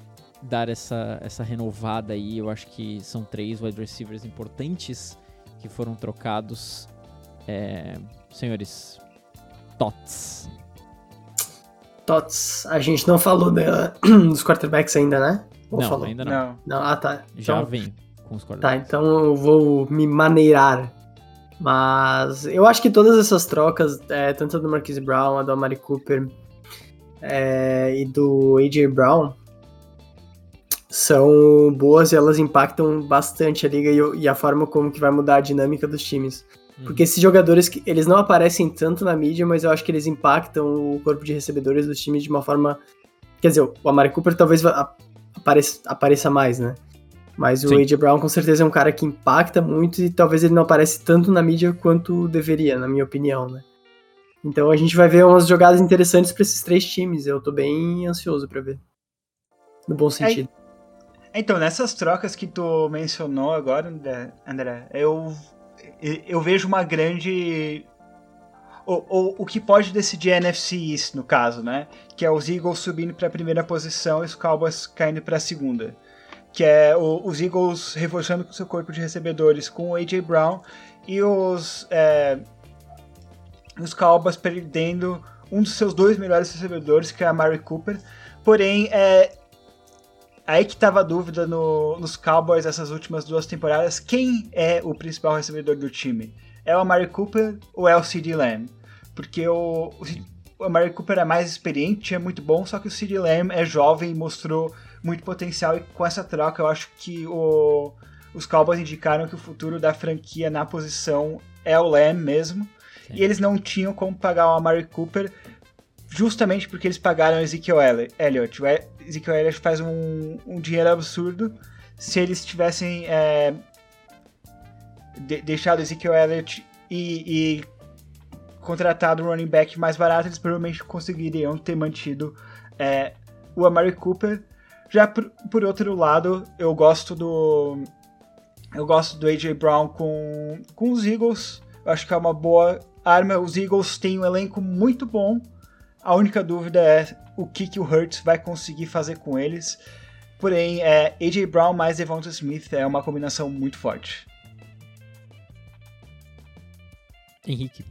dar essa, essa renovada aí. Eu acho que são três wide receivers importantes que foram trocados. É, senhores, Tots. Tots. A gente não falou da, (clears throat) dos quarterbacks ainda, né? Ou não, falou? ainda não. não. Ah, tá. Já então, vem com os quarterbacks. Tá, então eu vou me maneirar. Mas eu acho que todas essas trocas, é, tanto do Marquise Brown, a do Amari Cooper é, e do A.J. Brown, são boas e elas impactam bastante a liga e, e, a forma como que vai mudar a dinâmica dos times. Uhum. Porque esses jogadores, eles não aparecem tanto na mídia, mas eu acho que eles impactam o corpo de recebedores dos times de uma forma... Quer dizer, o Amari Cooper talvez apareça, apareça mais, né? Mas o Sim. AJ Brown com certeza é um cara que impacta muito e talvez ele não aparece tanto na mídia quanto deveria, na minha opinião, né? Então a gente vai ver umas jogadas interessantes para esses três times. Eu tô bem ansioso para ver. No bom sentido. É, então, nessas trocas que tu mencionou agora, André, eu, eu vejo uma grande. O, o, que pode decidir é a NFC East, no caso, né? Que é os Eagles subindo para a primeira posição e os Cowboys caindo para a segunda que é o, os Eagles reforçando seu corpo de recebedores com o A.J. Brown e os, é, os Cowboys perdendo um dos seus dois melhores recebedores, que é a Mary Cooper. Porém, é, aí que estava a dúvida no, nos Cowboys essas últimas duas temporadas, quem é o principal recebedor do time? É o Amari Cooper ou é o C.D. Lamb? Porque o, o, o Amari Cooper é mais experiente, é muito bom, só que o C.D. Lamb é jovem e mostrou muito potencial e com essa troca eu acho que o, os Cowboys indicaram que o futuro da franquia na posição é o Lamb mesmo. Sim. E eles não tinham como pagar o Amari Cooper justamente porque eles pagaram Ezekiel Elliott. O Ezekiel Elliott faz um, um dinheiro absurdo. Se eles tivessem é, de, deixado Ezekiel Elliott e, e contratado um running back mais barato, eles provavelmente conseguiriam ter mantido é, o Amari Cooper já por, por outro lado, eu gosto do. Eu gosto do AJ Brown com, com os Eagles. Eu acho que é uma boa arma. Os Eagles têm um elenco muito bom. A única dúvida é o que, que o Hurts vai conseguir fazer com eles. Porém, é, AJ Brown mais Devonta Smith é uma combinação muito forte. Henrique.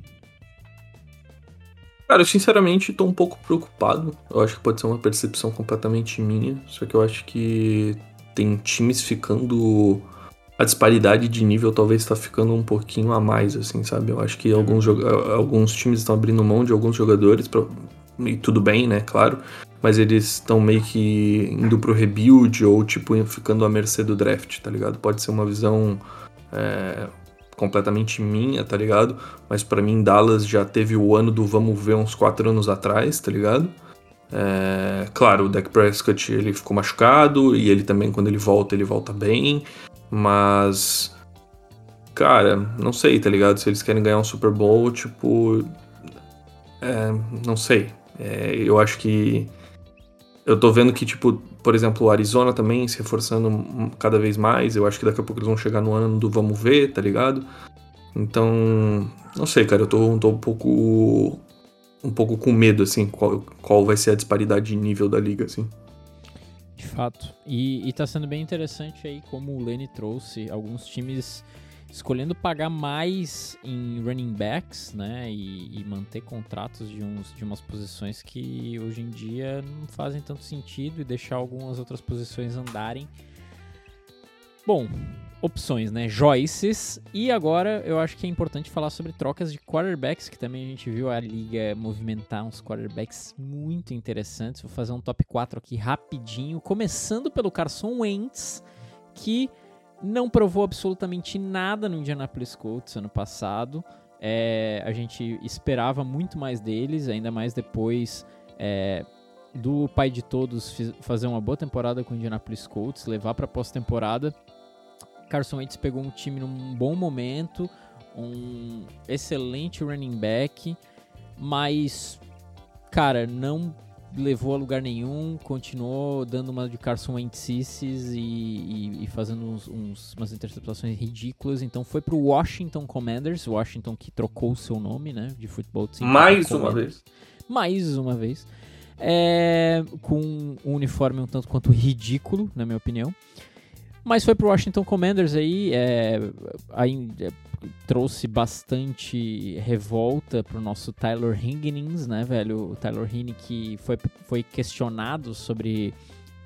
Cara, eu sinceramente tô um pouco preocupado. Eu acho que pode ser uma percepção completamente minha. Só que eu acho que tem times ficando. A disparidade de nível talvez tá ficando um pouquinho a mais, assim, sabe? Eu acho que alguns, alguns times estão abrindo mão de alguns jogadores, pra... e tudo bem, né? Claro. Mas eles estão meio que indo pro rebuild ou, tipo, ficando à mercê do draft, tá ligado? Pode ser uma visão. É completamente minha, tá ligado? Mas para mim Dallas já teve o ano do vamos ver uns quatro anos atrás, tá ligado? É, claro, o Dak Prescott ele ficou machucado e ele também quando ele volta ele volta bem, mas cara, não sei, tá ligado? Se eles querem ganhar um Super Bowl, tipo, é, não sei. É, eu acho que eu tô vendo que, tipo, por exemplo, o Arizona também se reforçando cada vez mais. Eu acho que daqui a pouco eles vão chegar no ano do vamos ver, tá ligado? Então, não sei, cara, eu tô, tô um pouco. um pouco com medo, assim, qual, qual vai ser a disparidade de nível da liga, assim. De fato. E, e tá sendo bem interessante aí como o Lenny trouxe alguns times escolhendo pagar mais em running backs, né, e, e, manter contratos de, uns, de umas posições que hoje em dia não fazem tanto sentido e deixar algumas outras posições andarem. Bom, opções, né, Joyces, e agora eu acho que é importante falar sobre trocas de quarterbacks, que também a gente viu a liga movimentar uns quarterbacks muito interessantes. Vou fazer um top 4 aqui rapidinho, começando pelo Carson Wentz, que não provou absolutamente nada no Indianapolis Colts ano passado. É, a gente esperava muito mais deles, ainda mais depois é, do pai de todos fazer uma boa temporada com o Indianapolis Colts, levar para pós-temporada. Carson Wentz pegou um time num bom momento, um excelente running back, mas cara, não levou a lugar nenhum, continuou dando uma de Carson Wentz e, e, e, fazendo uns, uns, umas interceptações ridículas. Então foi pro Washington Commanders, Washington que trocou o seu nome, né, de futebol. Mais uma vez. Mais uma vez. é, com um uniforme um tanto quanto ridículo, na minha opinião. Mas foi pro Washington Commanders aí, é, aí é, trouxe bastante revolta pro nosso Tyler Higgins, né, velho? O Tyler Higgins que foi, foi questionado sobre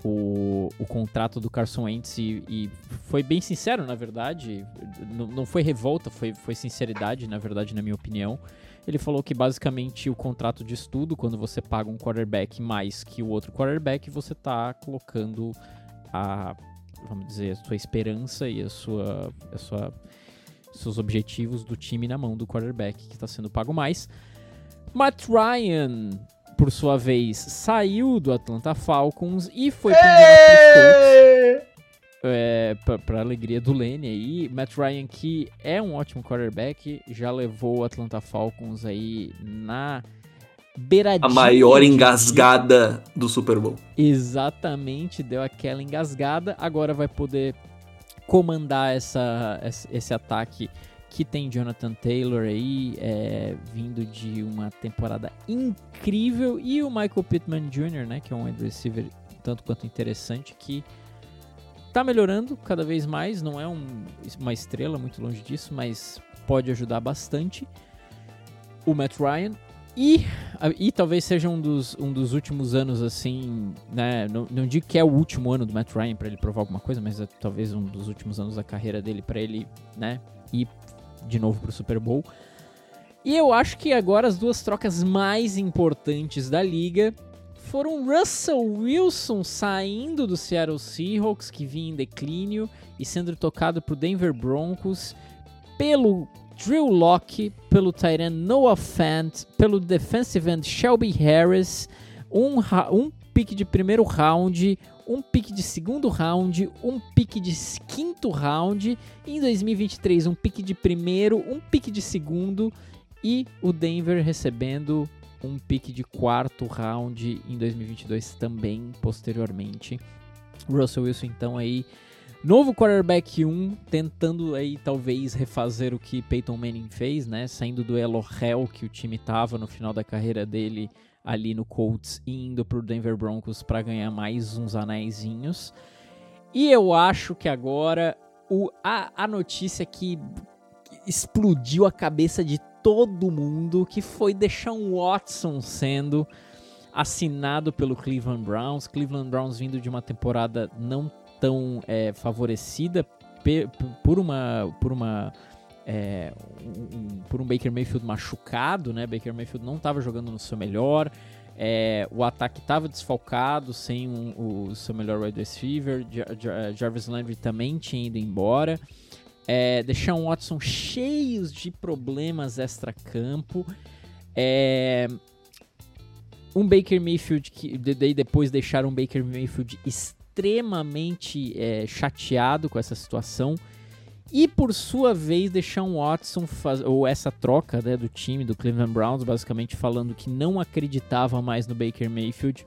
o, o contrato do Carson Wentz e, e foi bem sincero, na verdade. N não foi revolta, foi, foi sinceridade, na verdade, na minha opinião. Ele falou que basicamente o contrato de estudo, quando você paga um quarterback mais que o outro quarterback, você tá colocando a, vamos dizer, a sua esperança e a sua, a sua seus objetivos do time na mão do quarterback que está sendo pago mais. Matt Ryan, por sua vez, saiu do Atlanta Falcons e foi para o Colts. É, para alegria do Lenny aí, Matt Ryan que é um ótimo quarterback, já levou o Atlanta Falcons aí na beiradinha. A maior engasgada do Super Bowl. Exatamente, deu aquela engasgada, agora vai poder comandar essa, esse ataque que tem Jonathan Taylor aí, é, vindo de uma temporada incrível, e o Michael Pittman Jr., né, que é um wide receiver tanto quanto interessante, que tá melhorando cada vez mais, não é um, uma estrela, muito longe disso, mas pode ajudar bastante. O Matt Ryan, e, e talvez seja um dos, um dos últimos anos, assim, né? Não, não digo que é o último ano do Matt Ryan para ele provar alguma coisa, mas é talvez um dos últimos anos da carreira dele para ele, né? Ir de novo pro Super Bowl. E eu acho que agora as duas trocas mais importantes da liga foram Russell Wilson saindo do Seattle Seahawks, que vinha em declínio, e sendo tocado pro Denver Broncos, pelo Drew Locke, pelo Tyrant Noah Fant, pelo defensive end Shelby Harris, um, um pick de primeiro round, um pick de segundo round, um pick de quinto round, em 2023 um pick de primeiro, um pick de segundo e o Denver recebendo um pick de quarto round em 2022 também posteriormente. Russell Wilson então aí Novo quarterback 1, tentando aí talvez refazer o que Peyton Manning fez, né? Saindo do elo hell que o time tava no final da carreira dele ali no Colts e indo pro Denver Broncos para ganhar mais uns anéisinhos. E eu acho que agora o, a, a notícia que explodiu a cabeça de todo mundo, que foi deixar um Watson sendo assinado pelo Cleveland Browns. Cleveland Browns vindo de uma temporada não tão é, favorecida por uma por uma é, um, por um Baker Mayfield machucado, né? Baker Mayfield não estava jogando no seu melhor. É, o ataque estava desfalcado, sem um, o seu melhor wide receiver. Jarvis Landry também tinha ido embora. É, Deshaun Watson cheios de problemas extra-campo. É, um Baker Mayfield que daí depois deixaram um Baker Mayfield é, chateado com essa situação. E por sua vez, deixar um Watson, faz, ou essa troca né, do time do Cleveland Browns, basicamente falando que não acreditava mais no Baker Mayfield.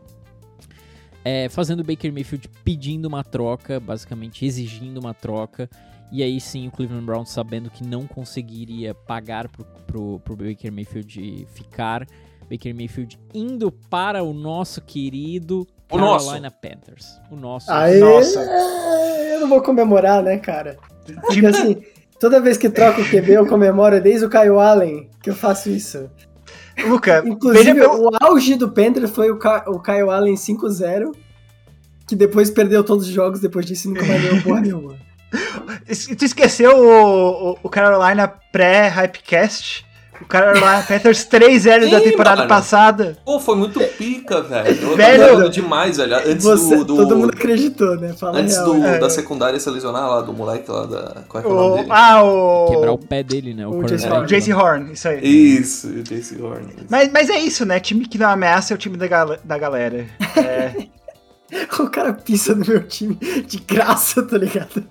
É, fazendo o Baker Mayfield pedindo uma troca, basicamente exigindo uma troca. E aí sim o Cleveland Browns sabendo que não conseguiria pagar pro, pro Baker Mayfield ficar. Baker Mayfield indo para o nosso querido o Carolina nosso. Panthers. O nosso. Aê, Nossa. Eu não vou comemorar, né, cara? Porque assim, toda vez que troco o QB, eu comemoro desde o Kyle Allen que eu faço isso. Luca, inclusive meu... o auge do Panthers foi o, Ka o Kyle Allen 5-0, que depois perdeu todos os jogos depois disso e nunca mais ganhou porra nenhuma. (laughs) Tu esqueceu o, o, o Carolina pré-Hypecast? O Carolina Panthers 3-0 da temporada mano. passada. Pô, foi muito pica, velho. velho demais, velho. Antes você, do, do, Todo mundo acreditou, né? Fala antes do, é. da secundária se lesionar lá, do moleque lá da. Qual é, que é o, nome dele? Ah, o. Quebrar o pé dele, né? O, o Jace, Horn, Jace Horn, isso aí. Isso, o Jace Horn. Isso. Mas, mas é isso, né? Time que não ameaça é o time da, gal da galera. É. (laughs) O cara pisa no meu time de graça, tá ligado?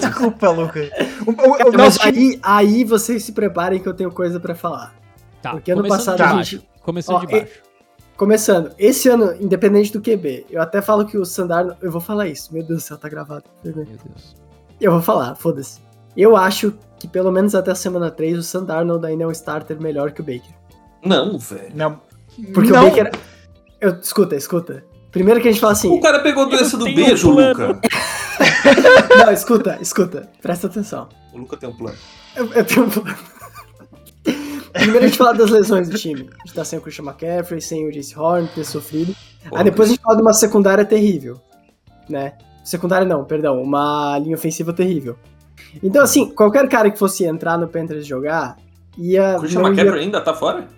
Desculpa, Luca. O, o, o Mas aí, aí vocês se preparem que eu tenho coisa para falar. Tá, Porque ano passado a gente. Começando ó, de baixo. E, começando, esse ano, independente do QB, eu até falo que o Sandar. Eu vou falar isso. Meu Deus do céu, tá gravado. Meu Deus. Eu vou falar, foda-se. Eu acho que pelo menos até a semana 3 o Sandarnold ainda é um starter melhor que o Baker. Não, velho. Não. Porque não. o Baker. Eu, escuta, escuta. Primeiro que a gente fala assim. O cara pegou a doença do beijo, um. Luca. (laughs) Não, escuta, escuta. Presta atenção. O Luca tem um plano. Eu, eu tenho um plano. (laughs) Primeiro a gente fala das lesões do time. A gente tá sem o Christian McCaffrey, sem o Jace Horn, ter sofrido. Aí depois a gente fala de uma secundária terrível, né? Secundária não, perdão, uma linha ofensiva terrível. Então, assim, qualquer cara que fosse entrar no Panthers jogar, ia. O Christian não ia- McCaffrey ainda tá fora?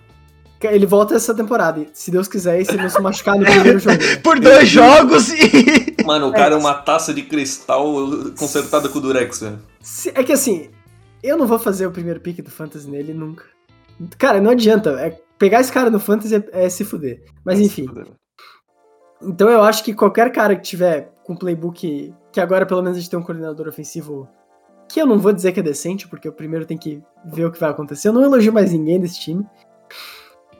Ele volta essa temporada, e se Deus quiser, e se ele não se machucar no primeiro jogo. (laughs) Por dois jogos e. (laughs) Mano, o cara é uma taça de cristal consertada com o Durex, velho. Se- É que assim, eu não vou fazer o primeiro pick do Fantasy nele nunca. Cara, não adianta. É, pegar esse cara no Fantasy é, é se fuder. Mas enfim. Então eu acho que qualquer cara que tiver com playbook, que agora pelo menos a gente tem um coordenador ofensivo, que eu não vou dizer que é decente, porque eu primeiro tenho que ver o que vai acontecer. Eu não elogio mais ninguém desse time.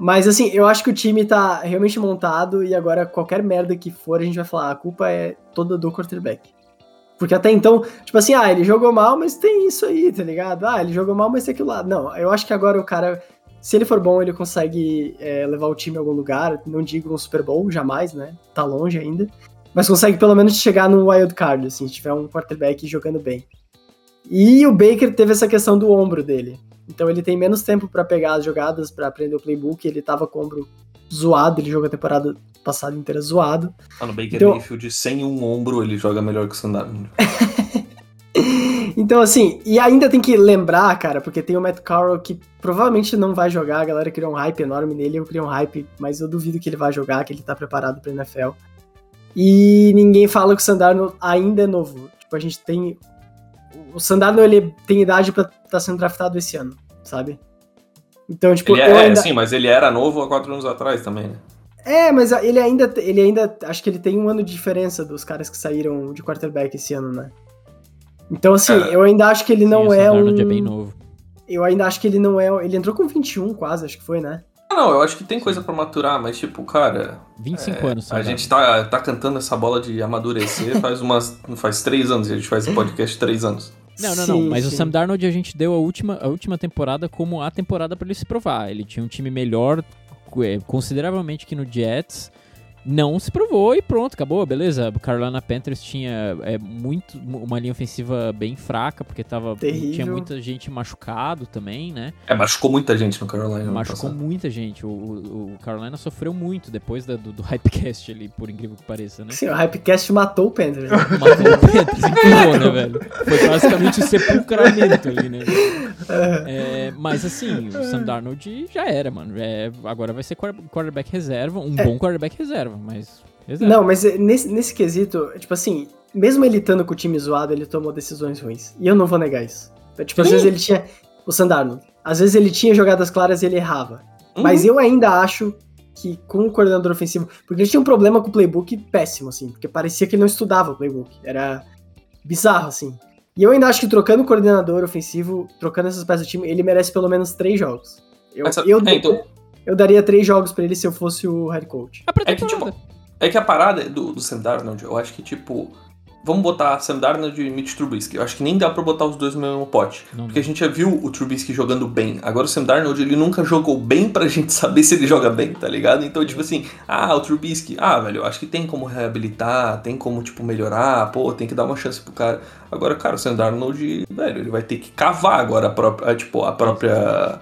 Mas assim, eu acho que o time tá realmente montado e agora qualquer merda que for, a gente vai falar, "Ah, a culpa é toda do quarterback. Porque até então, tipo assim, ah, ele jogou mal, mas tem isso aí, tá ligado? Ah, ele jogou mal, mas tem aquilo lá. Não, eu acho que agora o cara, se ele for bom, ele consegue é, levar o time a algum lugar. Não digo um Super Bowl, jamais, né? Tá longe ainda. Mas consegue pelo menos chegar no wild card, assim, se tiver um quarterback jogando bem. E o Baker teve essa questão do ombro dele. Então ele tem menos tempo pra pegar as jogadas, pra aprender o playbook. Ele tava com o ombro zoado, ele jogou a temporada passada inteira zoado. Mano, o Baker Então- Mayfield sem um ombro, ele joga melhor que o Sandarno. (laughs) Então, assim, e ainda tem que lembrar, cara, porque tem o Matt Carroll que provavelmente não vai jogar, a galera criou um hype enorme nele, eu criei um hype, mas eu duvido que ele vai jogar, que ele tá preparado pra NFL. E ninguém fala que o Sandarno ainda é novo. Tipo, a gente tem. O Sandarno, ele tem idade pra estar tá sendo draftado esse ano, sabe? Então, tipo, Ele eu é, ainda. sim, mas ele era novo há quatro anos atrás também, né? É, mas ele ainda, ele ainda, acho que ele tem um ano de diferença dos caras que saíram de quarterback esse ano, né? Então, assim, É. eu ainda acho que ele não Sim, o é um... É bem novo. Eu ainda acho que ele não é... Ele entrou com 21 quase, acho que foi, né? Ah, Não, eu acho que tem coisa pra maturar, mas tipo, cara, 25 anos, Sam a gente tá, tá cantando essa bola de amadurecer faz umas. faz três anos, e a gente faz esse podcast três anos. Não, não, Sim, não. Mas o sim. Sam Darnold a gente deu a última, a última temporada como a temporada pra ele se provar. Ele tinha um time melhor, eh, consideravelmente que no Jets. Não se provou e pronto, acabou, beleza. O Carolina Panthers tinha é, muito, uma linha ofensiva bem fraca, porque tava, Terrível. tinha muita gente machucado também, né? É, machucou muita gente no Carolina. Machucou passado. muita gente. O, o, Carolina sofreu muito depois da- do, do Hypecast ali, por incrível que pareça, né? Sim, o Hypecast matou o Panthers. né? (laughs) Matou o Panthers, empurrou, né, velho? Foi basicamente o sepulcramento ali, né? É, mas assim, o Sam Darnold já era, mano. É, agora vai ser quar- quarterback reserva, um bom quarterback reserva, mas. Reserva. Não, mas nesse, nesse quesito, tipo assim, mesmo ele estando com o time zoado, ele tomou decisões ruins. E eu não vou negar isso. Tipo, às Sim. vezes ele tinha... O Sandarno. Às vezes ele tinha jogadas claras e ele errava. Uhum. Mas eu ainda acho que com o coordenador ofensivo. Porque ele tinha um problema com o playbook péssimo, assim. Porque parecia que ele não estudava o playbook. Era bizarro, assim. E eu ainda acho que trocando o coordenador ofensivo, trocando essas peças do time, ele merece pelo menos três jogos. Eu, Essa- eu, é, então- eu daria três jogos pra ele se eu fosse o head coach. Pré É que, tipo, é que a parada do, do Sam Darnold, eu acho que, tipo. Vamos botar Sam Darnold e Mitch Trubisky. Eu acho que nem dá pra botar os dois no mesmo pote. Não Porque dá. a gente já viu o Trubisky jogando bem. Agora o Sam Darnold, ele nunca jogou bem pra gente (laughs) saber se ele joga bem, tá ligado? Então, tipo assim, ah, o Trubisky, ah, velho, eu acho que tem como reabilitar, tem como, tipo, melhorar, pô, tem que dar uma chance pro cara. Agora, cara, o Sam Darnold, velho, ele vai ter que cavar agora a própria, tipo, a própria,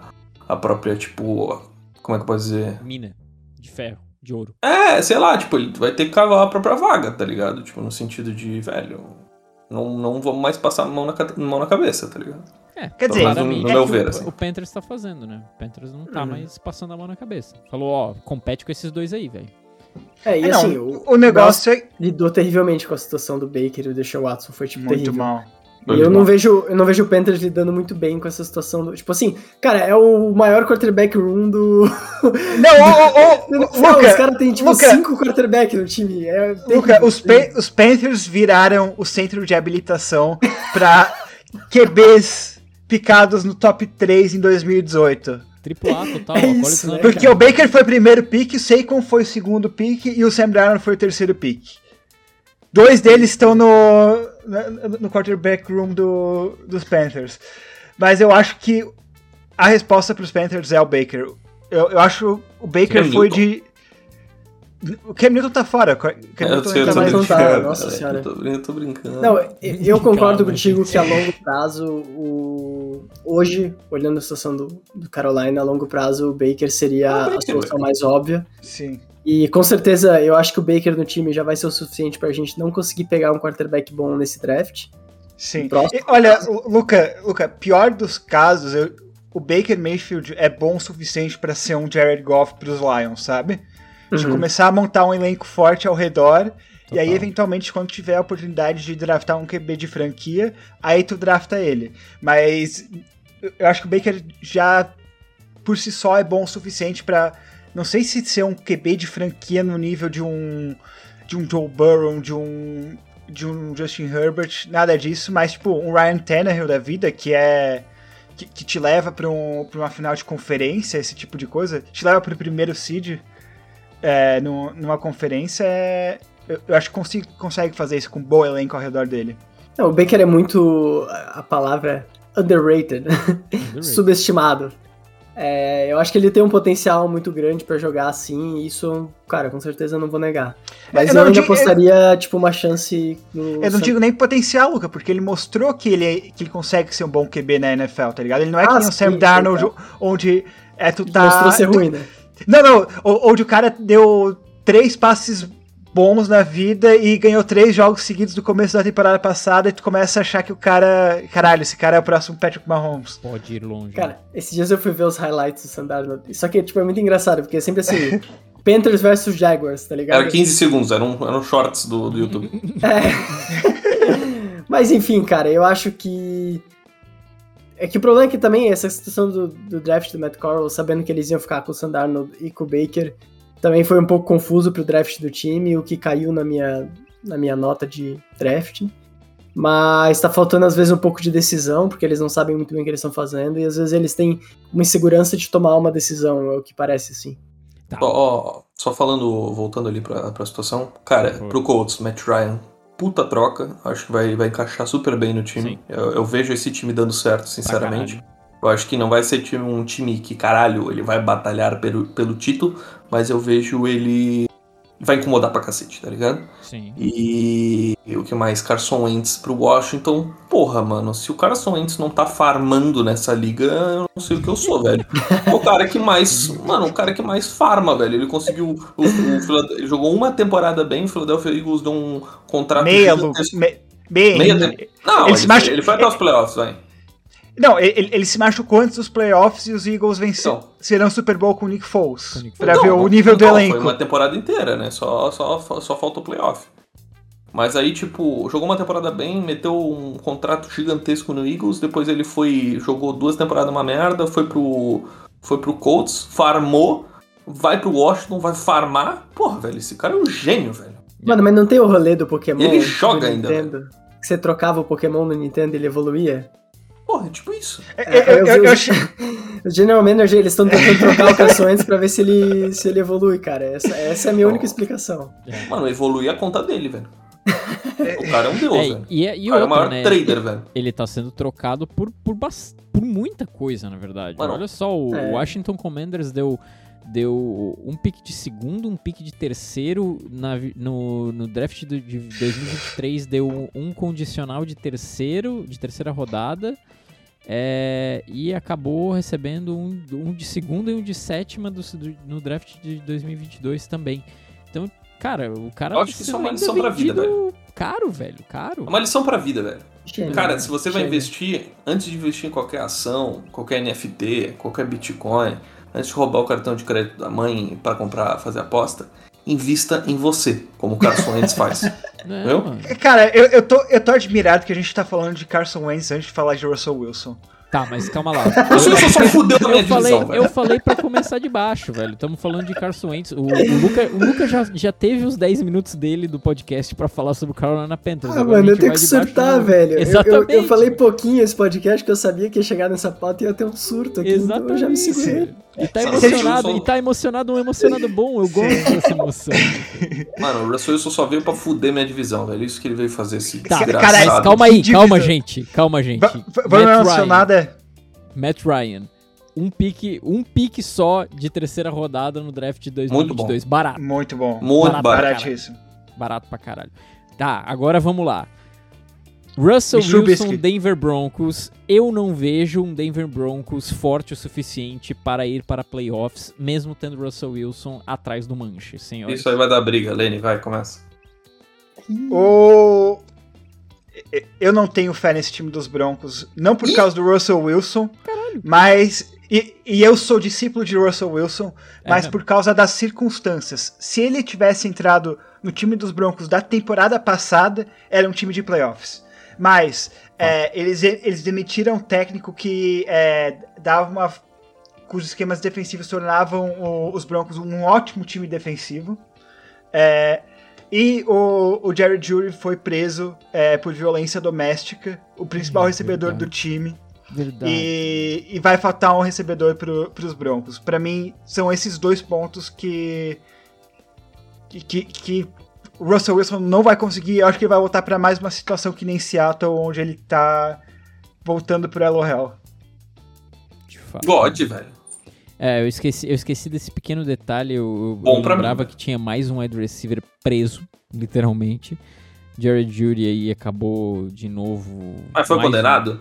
a própria, tipo, como é que eu posso dizer? Mina de ferro, de ouro. É, sei lá, tipo, ele vai ter que cavar a própria vaga, tá ligado? Tipo, no sentido de, velho, não, não vamos mais passar mão na, mão na cabeça, tá ligado? É, Quer dizer, claramente no é meu ver, o, assim. o Panthers tá fazendo, né? O Panthers não tá Uhum. mais passando a mão na cabeça. Falou, ó, compete com esses dois aí, velho. É, e É, não, assim, o, o negócio é lidou terrivelmente com a situação do Baker e o Deshaun Watson, foi tipo muito terrível. mal. E eu não vejo, eu não vejo o Panthers lidando muito bem com essa situação do, tipo assim, cara, é o maior quarterback room do Não, ô, ô, ô, Não, Luca, os caras têm tipo Luca. cinco quarterbacks no time. É Luca, os, Pa- os Panthers viraram o centro de habilitação pra (laughs) QBs picados no top 3 em 2018. Triplo A total, É isso, né, Porque é- o Baker foi o primeiro pick, o Saquon foi o segundo pick e o Sam Darnold foi o terceiro pick. Dois deles estão no, no, no quarterback room do, dos Panthers. Mas eu acho que a resposta para os Panthers é o Baker. Eu, eu acho o Baker Cam foi Newton. de. O Cam Newton tá fora. O Cam Eu Newton eu vai- não tá, brincando. nossa cara, senhora. Eu tô, eu tô brincando. Não, eu concordo Calma, contigo gente. que a (laughs) longo prazo, o... hoje, olhando a situação do, do Carolina, a longo prazo o Baker seria Ah, a solução mais óbvia. Sim. E com certeza eu acho que o Baker no time já vai ser o suficiente pra gente não conseguir pegar um quarterback bom nesse draft. Sim. E, olha, Lu- Luca, Luca, pior dos casos, eu- o Baker Mayfield é bom o suficiente pra ser um Jared Goff pros Lions, sabe? De Uhum. começar a montar um elenco forte ao redor. E aí, Total. eventualmente, quando tiver a oportunidade de draftar um QB de franquia, aí tu drafta ele. Mas eu- eu acho que o Baker já, por si só, é bom o suficiente pra. Não sei se ser um QB de franquia no nível de um. de um Joe Burrow, de um. de um Justin Herbert, nada disso, mas tipo, um Ryan Tannehill da vida, que é. que, que te leva pra, um, pra uma final de conferência, esse tipo de coisa, te leva pro primeiro seed é, no- numa conferência, é, eu, eu acho que consigo, consegue fazer isso com um bom elenco ao redor dele. Não, o Baker é muito. a palavra é underrated, (laughs) Underrated. subestimado. É, eu acho que ele tem um potencial muito grande pra jogar assim, e isso, cara, com certeza eu não vou negar. Mas Eu eu, não ainda digo- apostaria, tipo, uma chance no. Eu não digo nem potencial, Luca, porque ele mostrou que ele, é- que ele consegue ser um bom QB na NFL, tá ligado? Ele não é que Ah, nem o Sam Darnold, total. onde é, tu que tá... mostrou ser tu- ruim, né? Não, não, onde o cara deu três passes bons na vida e ganhou três jogos seguidos do começo da temporada passada e tu começa a achar que o cara... Caralho, esse cara é o próximo Patrick Mahomes. Pode ir longe. Cara, esses dias eu fui ver os highlights do Sandarno. Só que, tipo, é muito engraçado, porque é sempre assim. (laughs) Panthers versus Jaguars, tá ligado? Era 15 segundos, eram, eram shorts do, do YouTube. (laughs) É. Mas enfim, cara, eu acho que. É que o problema é que também essa situação do, do draft do Matt Corral, sabendo que eles iam ficar com o Sandarno e com o Baker, também foi um pouco confuso pro draft do time, o que caiu na minha, na minha nota de draft. Mas tá faltando às vezes um pouco de decisão, porque eles não sabem muito bem o que eles estão fazendo, e às vezes eles têm uma insegurança de tomar uma decisão, é o que parece assim. Tá. Ó, ó, só falando, voltando ali pra, pra situação. Cara, favor. pro Colts, Matt Ryan, puta troca. Acho que vai, vai encaixar super bem no time. Eu, eu vejo esse time dando certo, sinceramente. Eu acho que não vai ser time- um time que, caralho, ele vai batalhar pelo, pelo título, mas eu vejo ele. Vai incomodar pra cacete, tá ligado? Sim. E o que mais? Carson Wentz pro Washington. Porra, mano, se o Carson Wentz não tá farmando nessa liga, eu não sei o que eu sou, velho. O cara que mais. Mano, o cara que mais farma, velho. Ele conseguiu. O, o ele jogou uma temporada bem, o Philadelphia Eagles deu um contrato. Meia, Lucas. Me, meia, Meia. Não, Ele ele, se machu- ele foi até os playoffs, vai. Não, ele, ele se machucou antes dos playoffs e os Eagles venceram Então. serão Super Bowl com o Nick Foles. Com o Nick Pra Não, ver o não- nível do não, elenco. Foi uma temporada inteira, né? Só, só, só falta o playoff. Mas aí, tipo, jogou uma temporada bem, meteu um contrato gigantesco no Eagles, depois ele foi. jogou duas temporadas uma merda, foi pro. Foi pro Colts, farmou, vai pro Washington, vai farmar. Porra, velho, esse cara é um gênio, velho. Mano, mas não tem o rolê do Pokémon? Ele joga ainda, Nintendo? Que você trocava o Pokémon no Nintendo e ele evoluía? Porra, é tipo isso. É, eu, eu- eu- eu achei- (laughs) Os General Manager, eles estão tentando (laughs) trocar o Wentz pra ver se ele, se ele evolui, cara. Essa, essa é a minha única explicação. É. Mano, evoluir a conta dele, velho. O cara é um deus, É, velho. e, é- e O cara é o maior né? trader, velho. Ele tá sendo trocado por, por, por muita coisa, na verdade. Mano, Olha só, o é. Washington Commanders deu, deu um pick de segundo, um pick de terceiro. Na, no, no draft do- de 2023 deu um condicional de terceiro, de terceira rodada. É, e acabou recebendo um, um de segunda e um de sétima do, do- no draft de 2022 também. Então, cara, o cara Eu acho que isso é uma lição pra vida, vendido Caro, velho, caro. É uma lição pra vida, velho. Gênio, Cara, se você vai Gênio. investir, antes de investir em qualquer ação, qualquer NFT, qualquer Bitcoin, antes de roubar o cartão de crédito da mãe pra comprar, fazer aposta, invista em você, como o Carson Wentz faz. (laughs) Não. Cara, eu, eu, tô, eu tô admirado que a gente tá falando de Carson Wentz antes de falar de Russell Wilson. Tá, mas calma lá. (laughs) O Wilson só fudeu a minha Eu falei, divisão, eu falei pra começar de baixo, velho. Estamos falando de Carson Wentz. O, o Luca, o Luca já, já teve os 10 minutos dele do podcast pra falar sobre o Carolina Panthers. Ah, Agora mano, eu tenho que baixo surtar, no- velho. Eu- Eu, Exatamente. eu, falei pouquinho esse podcast que eu sabia que ia chegar nessa pauta e ia ter um surto aqui, então eu já me Exatamente. segurei. E tá emocionado, e tá emocionado, um emocionado bom. Eu gosto dessa emoção. Mano, o Russell Wilson só veio pra fuder minha divisão, velho. Isso que ele veio fazer, esse Tá, desgraçado. mas calma aí, calma, gente. Calma, gente. Va- va- Vamos Matt Ryan. nada. Matt Ryan. um pique, um pique só de terceira rodada no draft de 2022. Barato. Muito bom. Muito Barato. Baratíssimo. Barato pra caralho. Tá, agora vamos lá. Russell Wilson. Denver Broncos. Eu não vejo um Denver Broncos forte o suficiente para ir para playoffs, mesmo tendo Russell Wilson atrás do manche, senhores. Isso aí vai dar briga. Lene, vai, começa. O... Eu não tenho fé nesse time dos Broncos, não por causa do Russell Wilson, mas. E, e eu sou discípulo de Russell Wilson, mas É. por causa das circunstâncias. Se ele tivesse entrado no time dos Broncos da temporada passada, era um time de playoffs. Mas é, eles, eles demitiram um técnico que é, dava uma. cujos esquemas defensivos tornavam o- os Broncos um ótimo time defensivo. É, e o, o Jerry Jury foi preso é, por violência doméstica, o principal Hum, recebedor verdade. do time. Verdade. E, e vai faltar um recebedor para os Broncos. Pra mim, são esses dois pontos que. que, que, o Russell Wilson não vai conseguir. Eu acho que ele vai voltar para mais uma situação que nem Seattle, onde ele tá voltando pro Elo Hell. De fato. God, velho. É, eu esqueci, eu esqueci desse pequeno detalhe. Eu, Bom eu lembrava mim. que tinha mais um wide receiver preso, literalmente. Jared Judy aí acabou de novo. Mas foi mais um. condenado?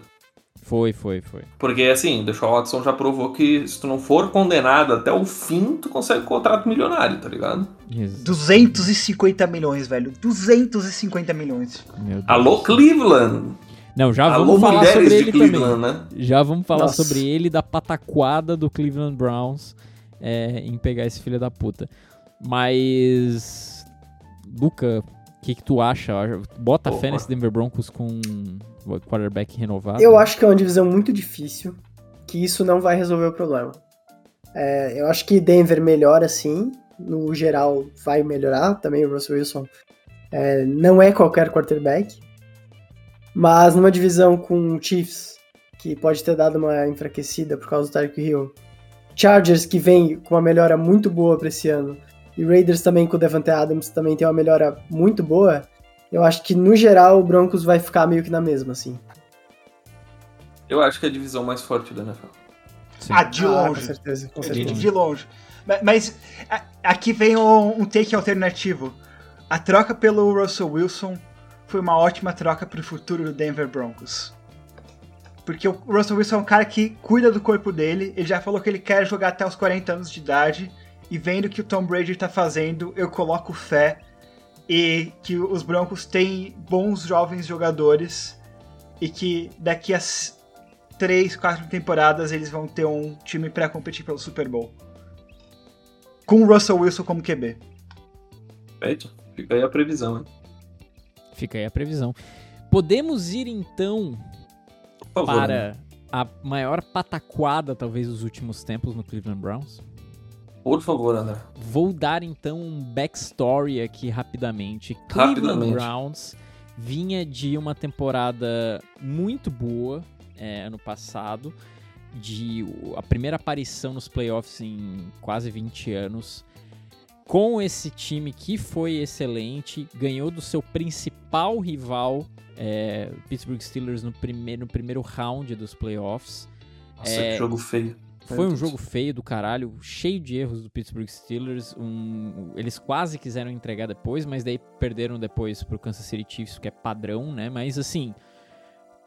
Foi, foi, foi. Porque assim, o Deshaun Watson já provou que se tu não for condenado até o fim, tu consegue um contrato milionário, tá ligado? Jesus, 250 milhões, velho. 250 milhões. meu Deus. Alô, Cleveland! Não, já Alô, vamos falar sobre ele também. Né? Já vamos falar Nossa. sobre ele da pataquada do Cleveland Browns é, em pegar esse filho da puta. Mas. Luca, o que, que tu acha? Bota fé nesse Denver Broncos com o quarterback renovado? Eu acho que é uma divisão muito difícil, que isso não vai resolver o problema. É, eu acho que Denver melhora sim, no geral vai melhorar, também o Russell Wilson é, não é qualquer quarterback, mas numa divisão com Chiefs, que pode ter dado uma enfraquecida por causa do Tyreek Hill, Chargers que vem com uma melhora muito boa pra esse ano, e Raiders também com o Devante Adams também tem uma melhora muito boa, eu acho que no geral o Broncos vai ficar meio que na mesma, assim. Eu acho que é a divisão mais forte da NFL. Sim. Ah, de Ah, longe. Com certeza, com De, certeza. de longe. Ma- Mas a- aqui vem um, um take alternativo. A troca pelo Russell Wilson foi uma ótima troca pro futuro do Denver Broncos. Porque o Russell Wilson é um cara que cuida do corpo dele, ele já falou que ele quer jogar até os 40 anos de idade, e vendo o que o Tom Brady tá fazendo, eu coloco fé e que os Broncos têm bons jovens jogadores e que daqui a três, quatro temporadas eles vão ter um time pra competir pelo Super Bowl. Com o Russell Wilson como QB. Feito? Fica aí a previsão, hein? Fica aí a previsão. Podemos ir então favor. para né? a maior pataquada, talvez, dos últimos tempos no Cleveland Browns? Por favor, André. Vou dar então um backstory aqui rapidamente. Cleveland Rapidamente. Browns vinha de uma temporada muito boa é, ano passado, de a primeira aparição nos playoffs em quase 20 anos. Com esse time que foi excelente, ganhou do seu principal rival, é, o Pittsburgh Steelers, no primeiro, no primeiro round dos playoffs. Nossa, É, que jogo feio. Foi um jogo feio do caralho, cheio de erros do Pittsburgh Steelers. Um, eles quase quiseram entregar depois, mas daí perderam depois pro Kansas City Chiefs, que é padrão, né? Mas assim,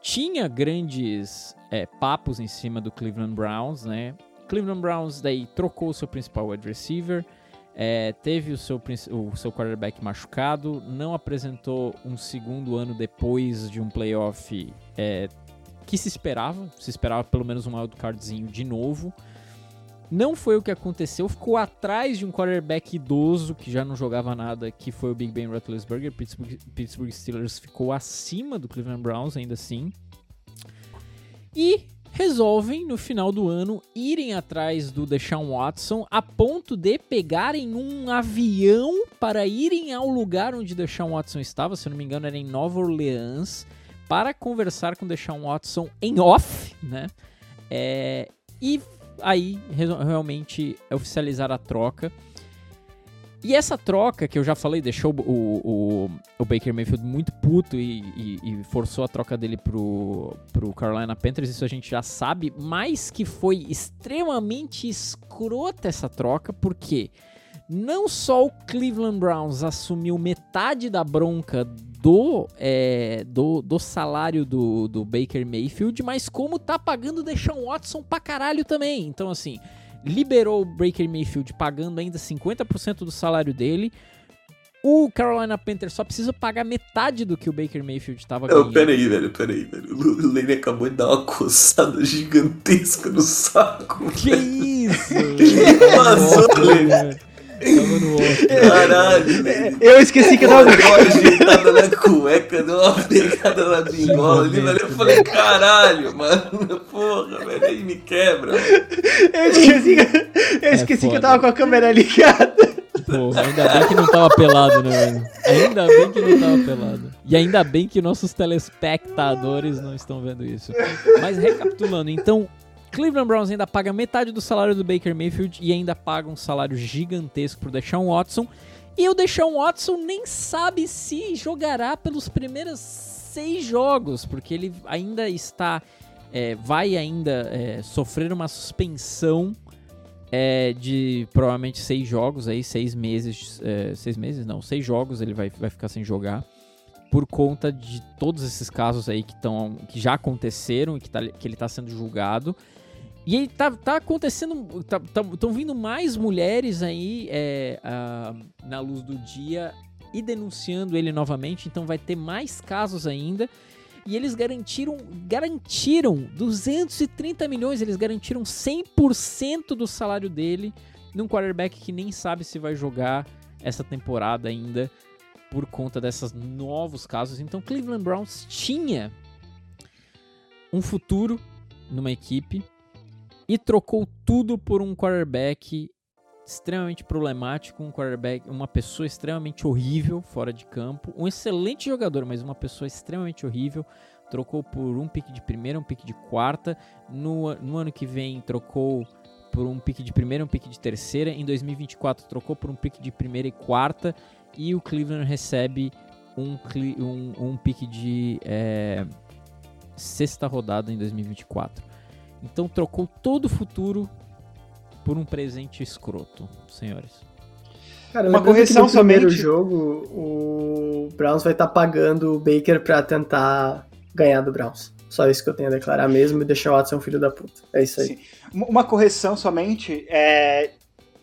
tinha grandes é, papos em cima do Cleveland Browns, né? Cleveland Browns daí trocou o seu principal wide receiver, é, teve o seu, o seu quarterback machucado, não apresentou um segundo ano depois de um playoff é, que se esperava, se esperava pelo menos um wildcardzinho de novo. Não foi o que aconteceu, ficou atrás de um quarterback idoso que já não jogava nada, que foi o Big Ben Roethlisberger. Pittsburgh, Pittsburgh Steelers ficou acima do Cleveland Browns ainda assim. E resolvem no final do ano irem atrás do Deshaun Watson a ponto de pegarem um avião para irem ao lugar onde Deshaun Watson estava, se não me engano era em Nova Orleans, para conversar com Deshaun Watson em off, né? É, e aí re- realmente oficializar a troca. E essa troca que eu já falei deixou o, o, o Baker Mayfield muito puto e, e, e, forçou a troca dele pro, pro Carolina Panthers, isso a gente já sabe, mas que foi extremamente escrota essa troca, porque não só o Cleveland Browns assumiu metade da bronca do, é, do, do, salário do, do Baker Mayfield, mas como tá pagando o Deshaun Watson pra caralho também. Então, assim, liberou o Baker Mayfield pagando ainda 50% do salário dele. O Carolina Panthers só precisa pagar metade do que o Baker Mayfield estava ganhando. Peraí, velho, peraí, velho. O Lane acabou de dar uma coçada gigantesca no saco. Que velho. isso? (laughs) que passou, Lane? Tava no outro. Caralho, Eu esqueci que eu tava. Deu uma ajeitada na cueca, deu uma pegada na bingola ali, velho. Eu falei, caralho, mano. Porra, velho, aí me quebra. Eu esqueci, que- eu esqueci que eu foda. tava com a câmera ligada. Porra, ainda bem que não tava pelado, né, velho? Ainda bem que não tava pelado. E ainda bem que nossos telespectadores não estão vendo isso. Mas recapitulando, então, Cleveland Browns ainda paga metade do salário do Baker Mayfield e ainda paga um salário gigantesco pro Deshaun Watson. E o Deshaun Watson nem sabe se jogará pelos primeiros seis jogos, porque ele ainda está. é, vai ainda é, sofrer uma suspensão é, de provavelmente seis jogos aí, seis meses, é, seis meses não, seis jogos ele vai, vai ficar sem jogar por conta de todos esses casos aí que, tão, que já aconteceram e que, tá, que ele está sendo julgado. E aí tá, tá acontecendo, estão vindo mais mulheres aí é, na luz do dia e denunciando ele novamente, então vai ter mais casos ainda. E eles garantiram, garantiram 230 milhões, eles garantiram 100% do salário dele num quarterback que nem sabe se vai jogar essa temporada ainda por conta desses novos casos. Então Cleveland Browns tinha um futuro numa equipe e trocou tudo por um quarterback extremamente problemático, um quarterback, uma pessoa extremamente horrível fora de campo, um excelente jogador, mas uma pessoa extremamente horrível. Trocou por um pique de primeira, um pique de quarta. No, no ano que vem trocou por um pique de primeira, um pique de terceira. Em 2024 trocou por um pique de primeira e quarta. E o Cleveland recebe um, um, um pique de é, sexta rodada em 2024. Então trocou todo o futuro por um presente escroto, senhores. Cara, Uma correção que no primeiro somente. jogo, o Browns vai estar pagando o Baker pra tentar ganhar do Browns. Só isso que eu tenho a declarar mesmo e deixar o Watson um filho da puta. É isso aí. Sim. Uma correção somente. É...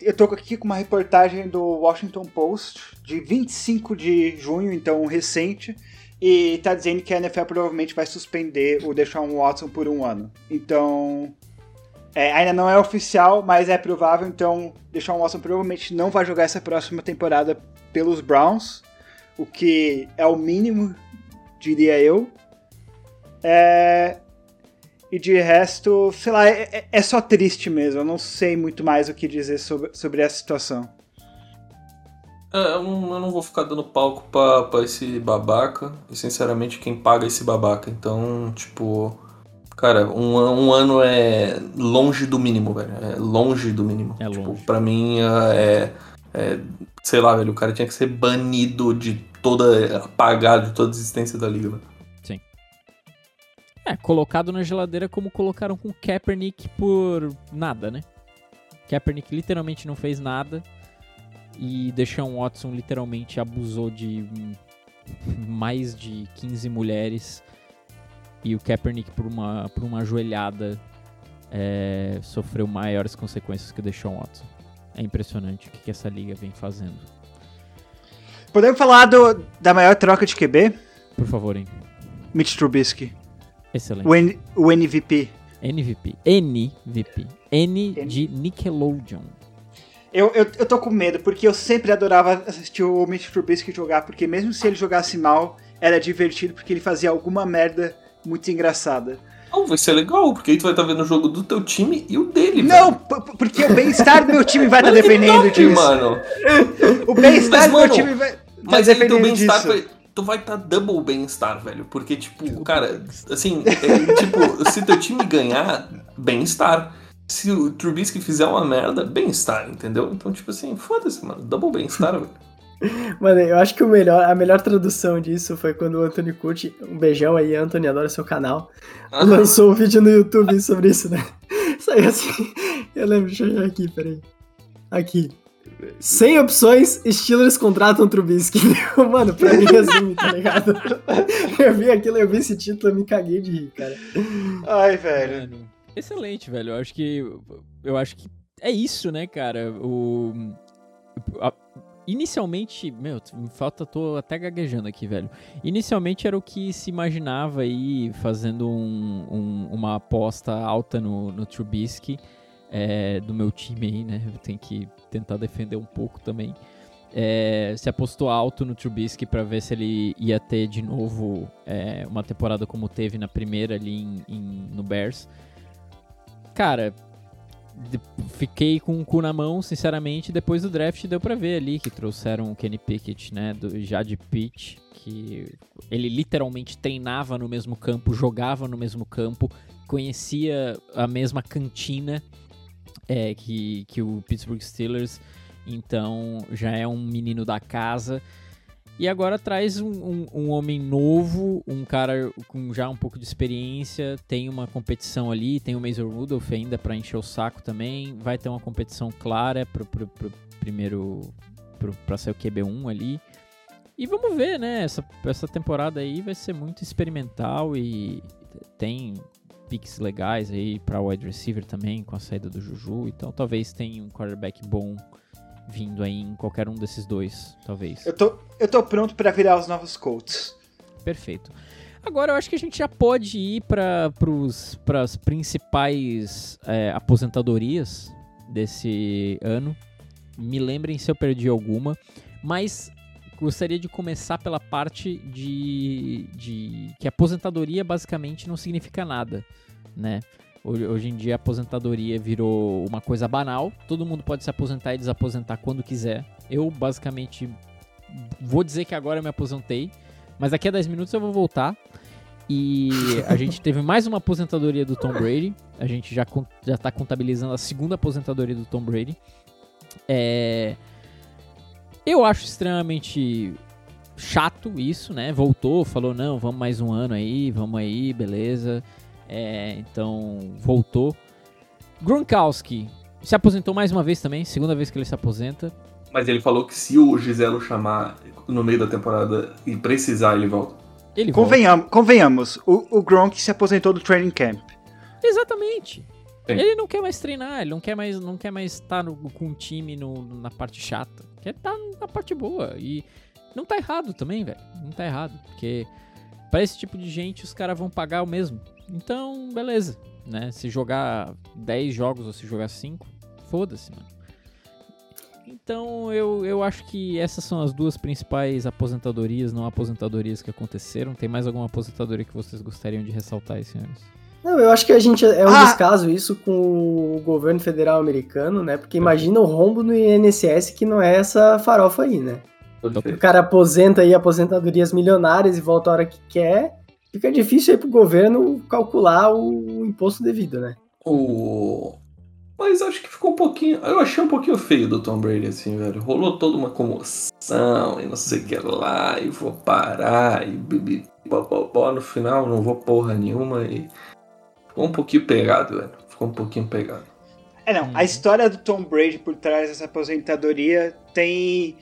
Eu tô aqui com uma reportagem do Washington Post de 25 de junho, então recente, e tá dizendo que a NFL provavelmente vai suspender o Deshaun Watson por um ano. Então, é, ainda não é oficial, mas é provável, então Deshaun Watson provavelmente não vai jogar essa próxima temporada pelos Browns, o que é o mínimo, diria eu. É, e de resto, sei lá, é, é- é só triste mesmo. Eu não sei muito mais o que dizer sobre, sobre essa situação. É, eu não, eu não vou ficar dando palco pra, pra esse babaca. E sinceramente, quem paga é esse babaca. Então, tipo. Cara, um, um ano é longe do mínimo, velho. É longe do mínimo. É tipo, longe. pra mim é, é. Sei lá, velho. O cara tinha que ser banido de toda. apagado de toda a existência da liga, velho. É, colocado na geladeira como colocaram com Kaepernick por nada, né? Kaepernick literalmente não fez nada e Deshaun Watson literalmente abusou de mais de 15 mulheres e o Kaepernick por uma, por uma ajoelhada é, sofreu maiores consequências que o Deshaun Watson. É impressionante o que, que essa liga vem fazendo. Podemos falar do, da maior troca de QB? Por favor, hein? Mitch Trubisky. Excelente. O, N- o MVP. NVP. NVP. N de Nickelodeon. Eu, eu, eu tô com medo, porque eu sempre adorava assistir o Mitch Trubisky jogar, porque mesmo se ele jogasse mal, era divertido, porque ele fazia alguma merda muito engraçada. Não, vai ser legal, porque aí tu vai estar vendo o jogo do teu time e o dele, Não, porque o bem-estar do meu time vai estar que dependendo top, disso. mano. O bem-estar do meu time vai, tá Mas aí teu bem-estar vai. Tu vai estar double bem-estar, velho. Porque, tipo, cara, assim, é, tipo, se teu time ganhar, bem-estar. Se o Trubisky fizer uma merda, bem-estar, entendeu? Então, tipo assim, foda-se, mano. Double bem-estar, velho. (laughs) Mano, eu acho que o melhor, a melhor tradução disso foi quando o Anthony Curti, um beijão aí, Anthony, adora seu canal, Ah. lançou um vídeo no YouTube sobre isso, né? (laughs) Saiu assim. Eu lembro, deixa eu ver aqui, peraí. Aqui. Sem opções, Steelers contratam Trubisky. (laughs) Mano, pra mim resume, tá ligado? Eu vi aquilo, eu vi esse título, eu me caguei de rir, cara. Ai, velho. Mano, excelente, velho. Eu acho que. Eu acho que é isso, né, cara? O. a- inicialmente. Meu, me falta, tô até gaguejando aqui, velho. Inicialmente era o que se imaginava aí, fazendo um- um- uma aposta alta no, no Trubisky. é, do meu time aí, né? Eu tenho que tentar defender um pouco também. É, se apostou alto no Trubisky para ver se ele ia ter de novo é, uma temporada como teve na primeira ali em- em- no Bears. Cara, fiquei com o cu na mão, sinceramente. Depois do draft deu pra ver ali que trouxeram o Kenny Pickett, né? Do, já de pitch, que ele literalmente treinava no mesmo campo, jogava no mesmo campo, conhecia a mesma cantina é, que, que o Pittsburgh Steelers. Então já é um menino da casa. E agora traz um, um- um homem novo, um cara com já um pouco de experiência, tem uma competição ali, tem o Mason Rudolph ainda para encher o saco também, vai ter uma competição clara pro, pro, pro primeiro, pro, pra ser o QB1 ali. E vamos ver, né, essa, essa temporada aí vai ser muito experimental e tem picks legais aí para wide receiver também, com a saída do Juju, então talvez tenha um quarterback bom vindo aí em qualquer um desses dois, talvez. Eu tô, eu tô pronto pra virar os novos Colts. Perfeito. Agora eu acho que a gente já pode ir para as principais é, aposentadorias desse ano. Me lembrem se eu perdi alguma, mas gostaria de começar pela parte de, de que aposentadoria basicamente não significa nada, né? Hoje, em dia a aposentadoria virou uma coisa banal. Todo mundo pode se aposentar e desaposentar quando quiser. Eu basicamente vou dizer que agora eu me aposentei, mas daqui a 10 minutos eu vou voltar. E a gente teve mais uma aposentadoria do Tom Brady. A gente já, já tá contabilizando a segunda aposentadoria do Tom Brady. É... Eu acho extremamente chato isso, né? Voltou, falou, não, vamos mais um ano aí, vamos aí, beleza. É, então, voltou. Gronkowski se aposentou mais uma vez também, segunda vez que ele se aposenta. Mas ele falou que se o Giselo chamar no meio da temporada e precisar, ele volta. Ele volta. Convenhamos, o, o Gronk se aposentou do training camp. Exatamente. Sim. Ele não quer mais treinar, ele não quer mais não quer mais estar no- com o time no- na parte chata. Quer estar na parte boa. E não tá errado também, velho. Não tá errado. Porque pra esse tipo de gente os caras vão pagar o mesmo. Então, beleza. Né? Se jogar 10 jogos ou se jogar 5, foda-se, mano. Então eu, eu acho que essas são as duas principais aposentadorias, não aposentadorias que aconteceram. Tem mais alguma aposentadoria que vocês gostariam de ressaltar aí, senhores? Não, eu acho que a gente é um Ah! descaso isso com o governo federal americano, né? Porque imagina o rombo no INSS que não é essa farofa aí, né? O cara aposenta aí aposentadorias milionárias e volta a hora que quer. Fica difícil aí pro governo calcular o imposto devido, né? O... Mas acho que ficou um pouquinho. Eu achei um pouquinho feio do Tom Brady, assim, velho. Rolou toda uma comoção e não sei o que lá, e vou parar, e bibi. No final, não vou porra nenhuma e. Ficou um pouquinho pegado, velho. Ficou um pouquinho pegado. É, não. Uhum. A história do Tom Brady por trás dessa aposentadoria tem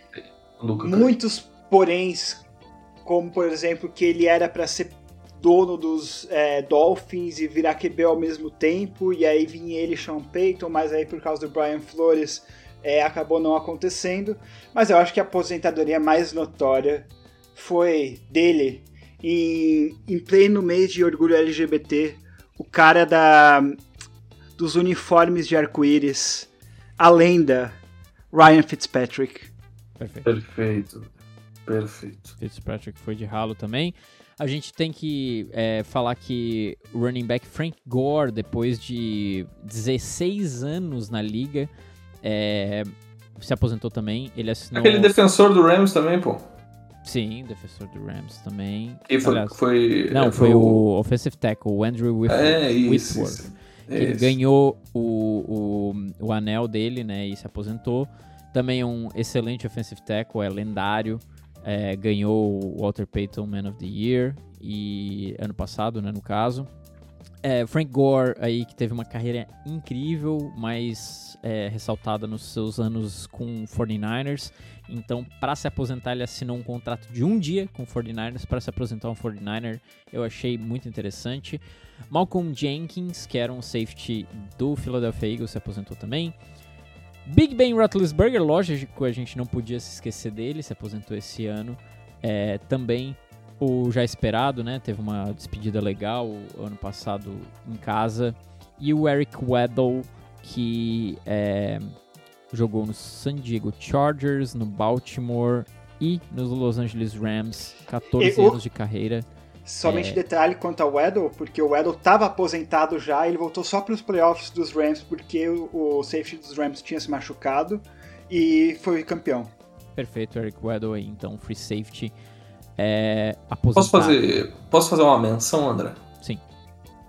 Luca, muitos poréns, como por exemplo que ele era pra ser dono dos é, Dolphins e virar QB ao mesmo tempo, e aí vinha ele e Sean Payton, mas aí por causa do Brian Flores é, acabou não acontecendo. Mas eu acho que a aposentadoria mais notória foi dele em, em pleno mês de orgulho LGBT, o cara da dos uniformes de arco-íris, a lenda Ryan Fitzpatrick. Perfeito. Perfeito. Perfeito. Fitzpatrick foi de ralo também. A gente tem que é, falar que o running back Frank Gore, depois de 16 anos na liga, é, se aposentou também. Ele assinou. Aquele defensor do Rams também, pô. Sim, defensor do Rams também. E foi. Aliás, foi Não, foi o offensive tackle, o Andrew Whitworth. É, isso. Isso. Ele ganhou o, o, o anel dele, né? E se aposentou. Também é um excelente offensive tackle, é lendário. É, ganhou o Walter Payton Man of the Year e ano passado, né, no caso. É, Frank Gore aí que teve uma carreira incrível, mas é, ressaltada nos seus anos com 49ers. Então, para se aposentar, ele assinou um contrato de um dia com 49ers. Para se aposentar um 49er, eu achei muito interessante. Malcolm Jenkins, que era um safety do Philadelphia Eagles, se aposentou também. Big Ben Roethlisberger, lógico, a gente não podia se esquecer dele, se aposentou esse ano. É, também o já esperado, né? Teve uma despedida legal ano passado em casa. E o Eric Weddle, que é, jogou no San Diego Chargers, no Baltimore e nos Los Angeles Rams, 14 anos de carreira. Somente é... detalhe quanto ao Weddle, porque o Weddle estava aposentado já, ele voltou só para os playoffs dos Rams porque o, o, safety dos Rams tinha se machucado e foi campeão. Perfeito, Eric Weddle aí, então free safety é, aposentado. Posso fazer, posso fazer uma menção, André? Sim.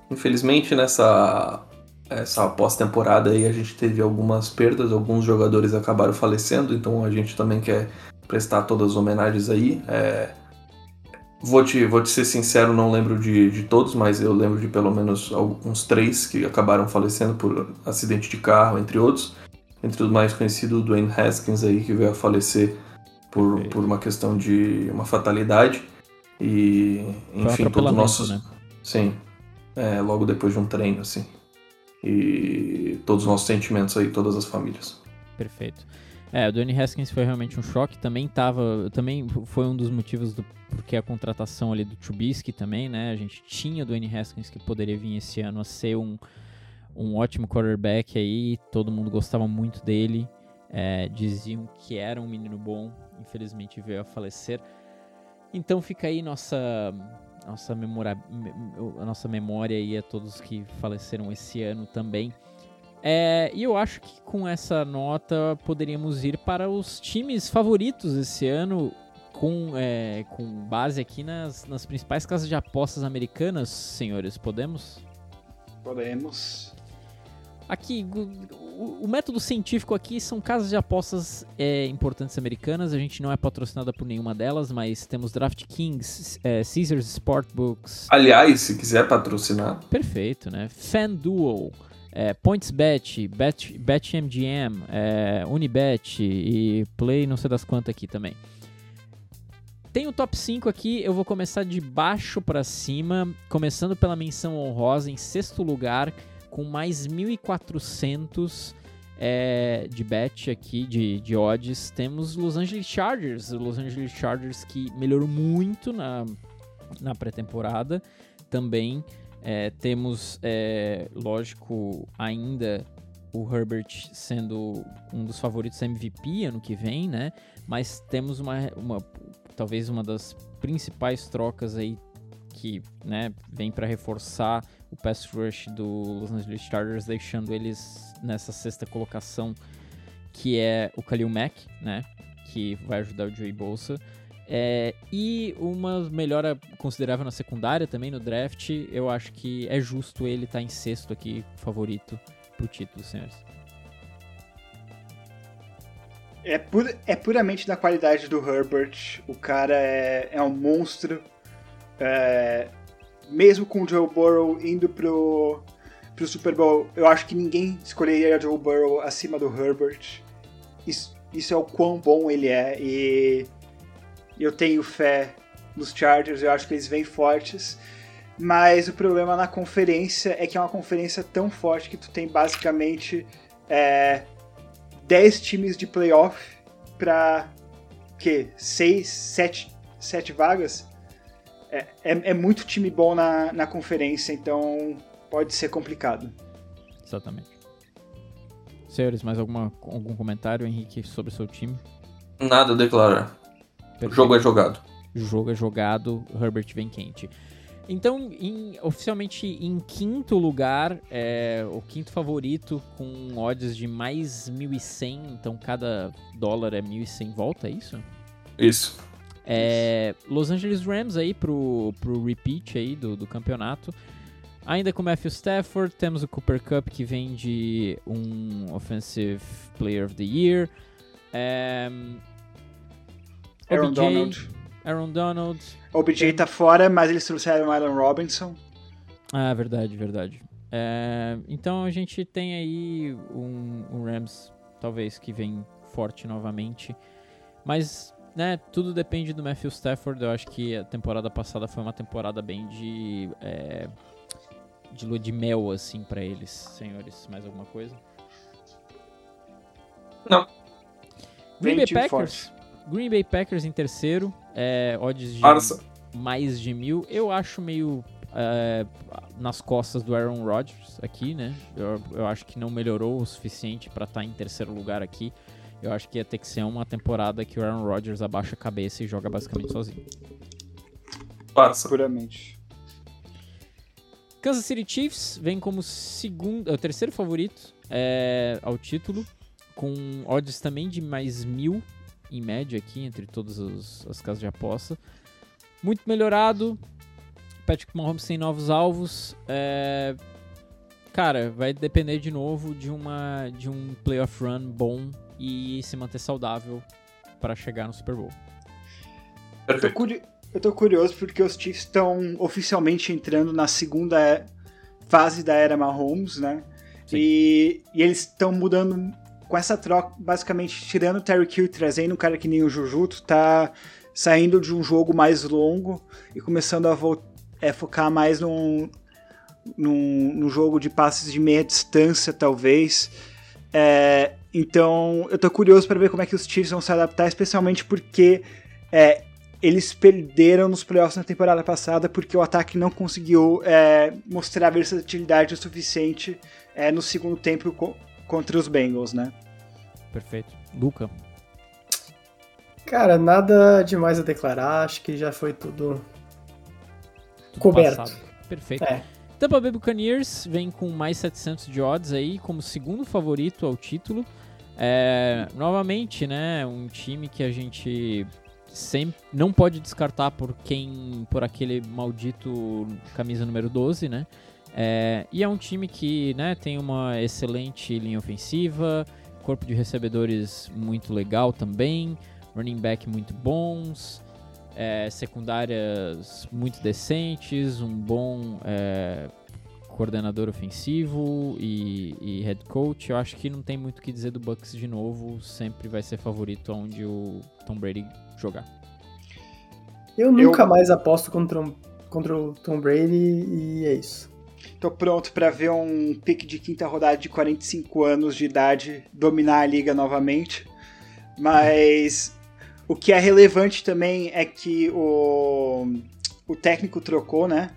Infelizmente nessa essa pós-temporada aí a gente teve algumas perdas, alguns jogadores acabaram falecendo, então a gente também quer prestar todas as homenagens aí. É, Vou te, vou te ser sincero, não lembro de, de todos, mas eu lembro de pelo menos alguns três que acabaram falecendo por acidente de carro, entre outros. Entre os mais conhecidos, o Dwayne Haskins aí, que veio a falecer por, por uma questão de uma fatalidade. E, enfim, todos nossos. Né? Sim. É, logo depois de um treino, assim. E todos os nossos sentimentos aí, todas as famílias. Perfeito. É, o Dwayne Haskins foi realmente um choque. Também tava. Também foi um dos motivos do porque a contratação ali do Trubisky também, né? A gente tinha o Dwayne Haskins que poderia vir esse ano a ser um, um ótimo quarterback aí. Todo mundo gostava muito dele. É, diziam que era um menino bom. Infelizmente veio a falecer. Então fica aí nossa nossa memória, a nossa memória aí a todos que faleceram esse ano também. É, e eu acho que com essa nota poderíamos ir para os times favoritos esse ano, com, é, com base aqui nas, nas principais casas de apostas americanas, senhores. Podemos? Podemos. Aqui, o, o, método científico aqui são casas de apostas é, importantes americanas. A gente não é patrocinada por nenhuma delas, mas temos DraftKings, é, Caesars Sportbooks. Aliás, se quiser patrocinar. Perfeito, né? FanDuel é, PointsBet, Bet, BetMGM, é, Unibet e Play não sei das quantas aqui também. Tem o top 5 aqui, eu vou começar de baixo para cima, começando pela menção honrosa em sexto lugar, com mais 1.400 é, de bet aqui, de, de odds. Temos Los Angeles Chargers, Los Angeles Chargers que melhorou muito na, na pré-temporada, também é, temos, é, lógico, ainda o Herbert sendo um dos favoritos MVP ano que vem, né? Mas temos uma, uma talvez uma das principais trocas aí que, né, vem para reforçar o pass rush do Los Angeles Chargers, deixando eles nessa sexta colocação, que é o Khalil Mack, né? Que vai ajudar o Joey Bolsa. É, e uma melhora considerável na secundária também no draft. Eu acho que é justo ele estar tá em sexto aqui, favorito pro título, senhores. É, pur, é puramente da qualidade do Herbert. O cara é, é um monstro. É, mesmo com o Joe Burrow indo pro, pro Super Bowl, eu acho que ninguém escolheria Joe Burrow acima do Herbert. Isso, isso é o quão bom ele é. E eu tenho fé nos Chargers, eu acho que eles vêm fortes. Mas o problema na conferência é que é uma conferência tão forte que tu tem basicamente é, 10 times de playoff para que 6, 7, 7 vagas. É, é, é, muito time bom na, na conferência, então pode ser complicado. Exatamente. Senhores, mais alguma, algum comentário, Henrique, sobre o seu time? Nada a declarar. Perfeito. O jogo é jogado. O jogo é jogado, Herbert vem quente. Então, em, oficialmente em quinto lugar, é, o quinto favorito com odds de mais 1.100, então cada dólar é 1.100 volta, é isso? Isso. É, Los Angeles Rams aí pro, pro repeat aí do, do campeonato. Ainda com Matthew Stafford, temos o Cooper Cup que vem de um Offensive Player of the Year. É, Aaron OBJ, Donald. Aaron Donald. O OBJ tá fora, mas eles trouxeram o Allen Robinson. Ah, verdade, verdade. É, então a gente tem aí um, um Rams, talvez, que vem forte novamente. Mas, né, tudo depende do Matthew Stafford. Eu acho que a temporada passada foi uma temporada bem de. É, de lua de mel, assim, pra eles, senhores. Mais alguma coisa? Não. Green Bay Packers. Green Bay Packers em terceiro. É, odds de Barça. mais de mil. Eu acho meio é, nas costas do Aaron Rodgers aqui, né? Eu, eu acho que não melhorou o suficiente pra estar em terceiro lugar aqui. Eu acho que ia ter que ser uma temporada que o Aaron Rodgers abaixa a cabeça e joga basicamente sozinho. Barça. Puramente. Kansas City Chiefs vem como segundo, é, o terceiro favorito é, ao título, com odds também de mais mil em média aqui entre todas os- as casas de aposta. Muito melhorado. Patrick Mahomes tem novos alvos. é, cara, vai depender de novo de uma de um playoff run bom e se manter saudável para chegar no Super Bowl. Eu tô, Perfeito. eu tô curioso porque os Chiefs estão oficialmente entrando na segunda fase da era Mahomes, né? E, e eles estão mudando com essa troca, basicamente tirando o Terry Hill, trazendo um cara que nem o Jujuto, tá saindo de um jogo mais longo e começando a é, focar mais num, num, num jogo de passes de meia distância, talvez. É, então, eu tô curioso para ver como é que os Chiefs vão se adaptar, especialmente porque é, eles perderam nos playoffs na temporada passada porque o ataque não conseguiu é, mostrar versatilidade o suficiente é, no segundo tempo contra os Bengals, né? Perfeito. Luca. Cara, nada demais a declarar, acho que já foi tudo. Tudo Coberto. passado. Perfeito. É. Tampa Bay Buccaneers vem com mais 700 de odds aí, como segundo favorito ao título. É, novamente, né, um time que a gente sempre não pode descartar por quem, por aquele maldito camisa número 12, né? É, e é um time que, né, tem uma excelente linha ofensiva, corpo de recebedores muito legal também, running back muito bons, é, secundárias muito decentes, um bom é, coordenador ofensivo e, e head coach. Eu acho que não tem muito o que dizer do Bucks de novo, sempre vai ser favorito onde o Tom Brady jogar. Eu nunca mais aposto contra, um- contra o Tom Brady e é isso. Tô pronto para ver um pique de quinta rodada de 45 anos de idade dominar a liga novamente. Mas o que é relevante também é que o, o técnico trocou, né?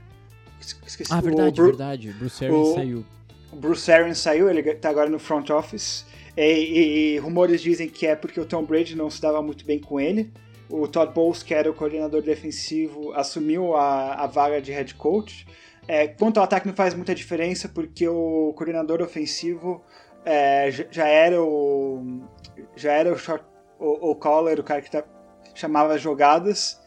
Es- Esqueci, Ah, o verdade, Bru- verdade. Bruce Arians o- saiu. O Bruce Arians saiu, ele tá agora no front office. E, e- e rumores dizem que é porque o Tom Brady não se dava muito bem com ele. O Todd Bowles, que era o coordenador defensivo, assumiu a, a vaga de head coach. É, quanto ao ataque não faz muita diferença, porque o coordenador ofensivo é, já, era o já era o, short, o, o caller, o cara que tá, chamava as jogadas.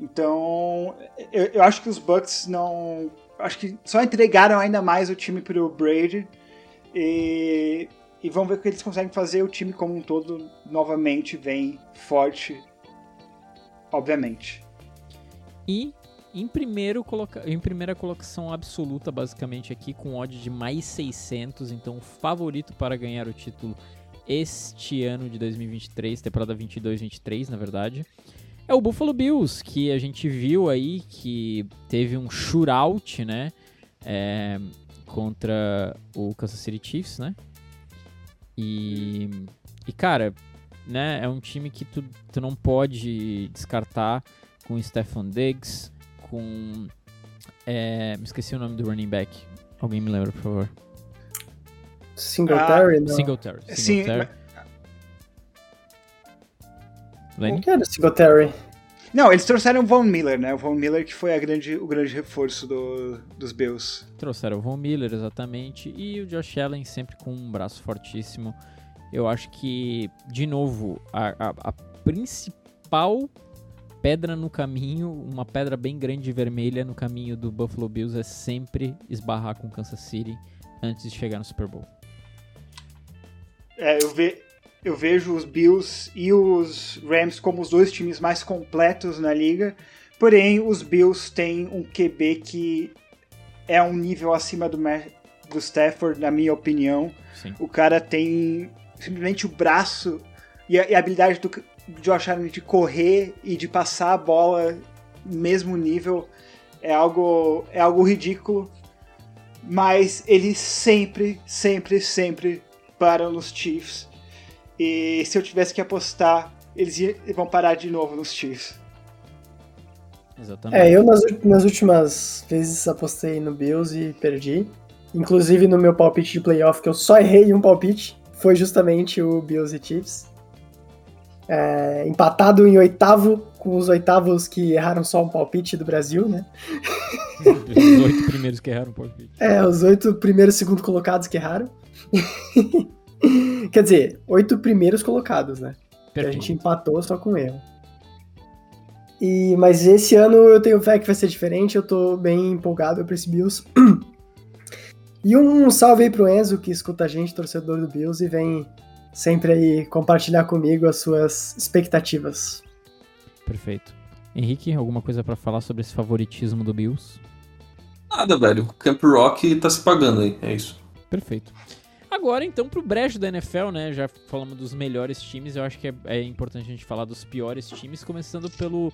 Então, eu, eu acho que os Bucks não acho que só entregaram ainda mais o time pro Brady e, e vamos ver o que eles conseguem fazer. O time como um todo novamente vem forte, obviamente. E em, primeiro coloca... em primeira colocação absoluta, basicamente, aqui, com odd de mais 600. Então, favorito para ganhar o título este ano de 2023, temporada 22-23, na verdade. É o Buffalo Bills, que a gente viu aí que teve um shootout, né? é, contra o Kansas City Chiefs, né? E, e cara, né? É um time que tu, tu não pode descartar com o Stefan Diggs, com. é, me esqueci o nome do running back. Alguém me lembra, por favor. Singletary, não. Singletary. Sim, Singletary. Não Lenny? quero Singletary. Não, eles trouxeram o Von Miller, né? O Von Miller que foi a grande, o grande reforço do- dos Bills. Trouxeram o Von Miller, exatamente. E o Josh Allen sempre com um braço fortíssimo. Eu acho que, de novo, a, a- a principal pedra no caminho, uma pedra bem grande e vermelha no caminho do Buffalo Bills é sempre esbarrar com Kansas City antes de chegar no Super Bowl. É, eu, ve eu vejo os Bills e os Rams como os dois times mais completos na liga, porém os Bills têm um QB que é um nível acima do, do Stafford, na minha opinião. Sim. O cara tem simplesmente o braço e a, e a habilidade do Josh Allen de correr e de passar a bola mesmo nível é algo é algo ridículo. Mas eles sempre, sempre, sempre param nos Chiefs. E se eu tivesse que apostar, eles vão parar de novo nos Chiefs. Exatamente. É, eu nas, nas últimas vezes apostei no Bills e perdi. Inclusive no meu palpite de playoff, que eu só errei um palpite, foi justamente o Bills e Chiefs. É, empatado em oitavo, com os oitavos que erraram só um palpite do Brasil, né? (laughs) Os oito primeiros que erraram um palpite. É, os oito primeiros segundo colocados que erraram. (laughs) Quer dizer, oito primeiros colocados, né? Que a gente empatou só com erro. E, mas esse ano eu tenho fé que vai ser diferente, eu tô bem empolgado pra esse Bills. (clears throat) E um salve aí pro Enzo, que escuta a gente, torcedor do Bills, e vem sempre aí compartilhar comigo as suas expectativas. Perfeito. Henrique, alguma coisa para falar sobre esse favoritismo do Bills? Nada, velho. Camp Rock tá se pagando aí, é isso. Perfeito. Agora, então, pro brejo da NFL, né? Já falamos dos melhores times, eu acho que é, é importante a gente falar dos piores times, começando pelo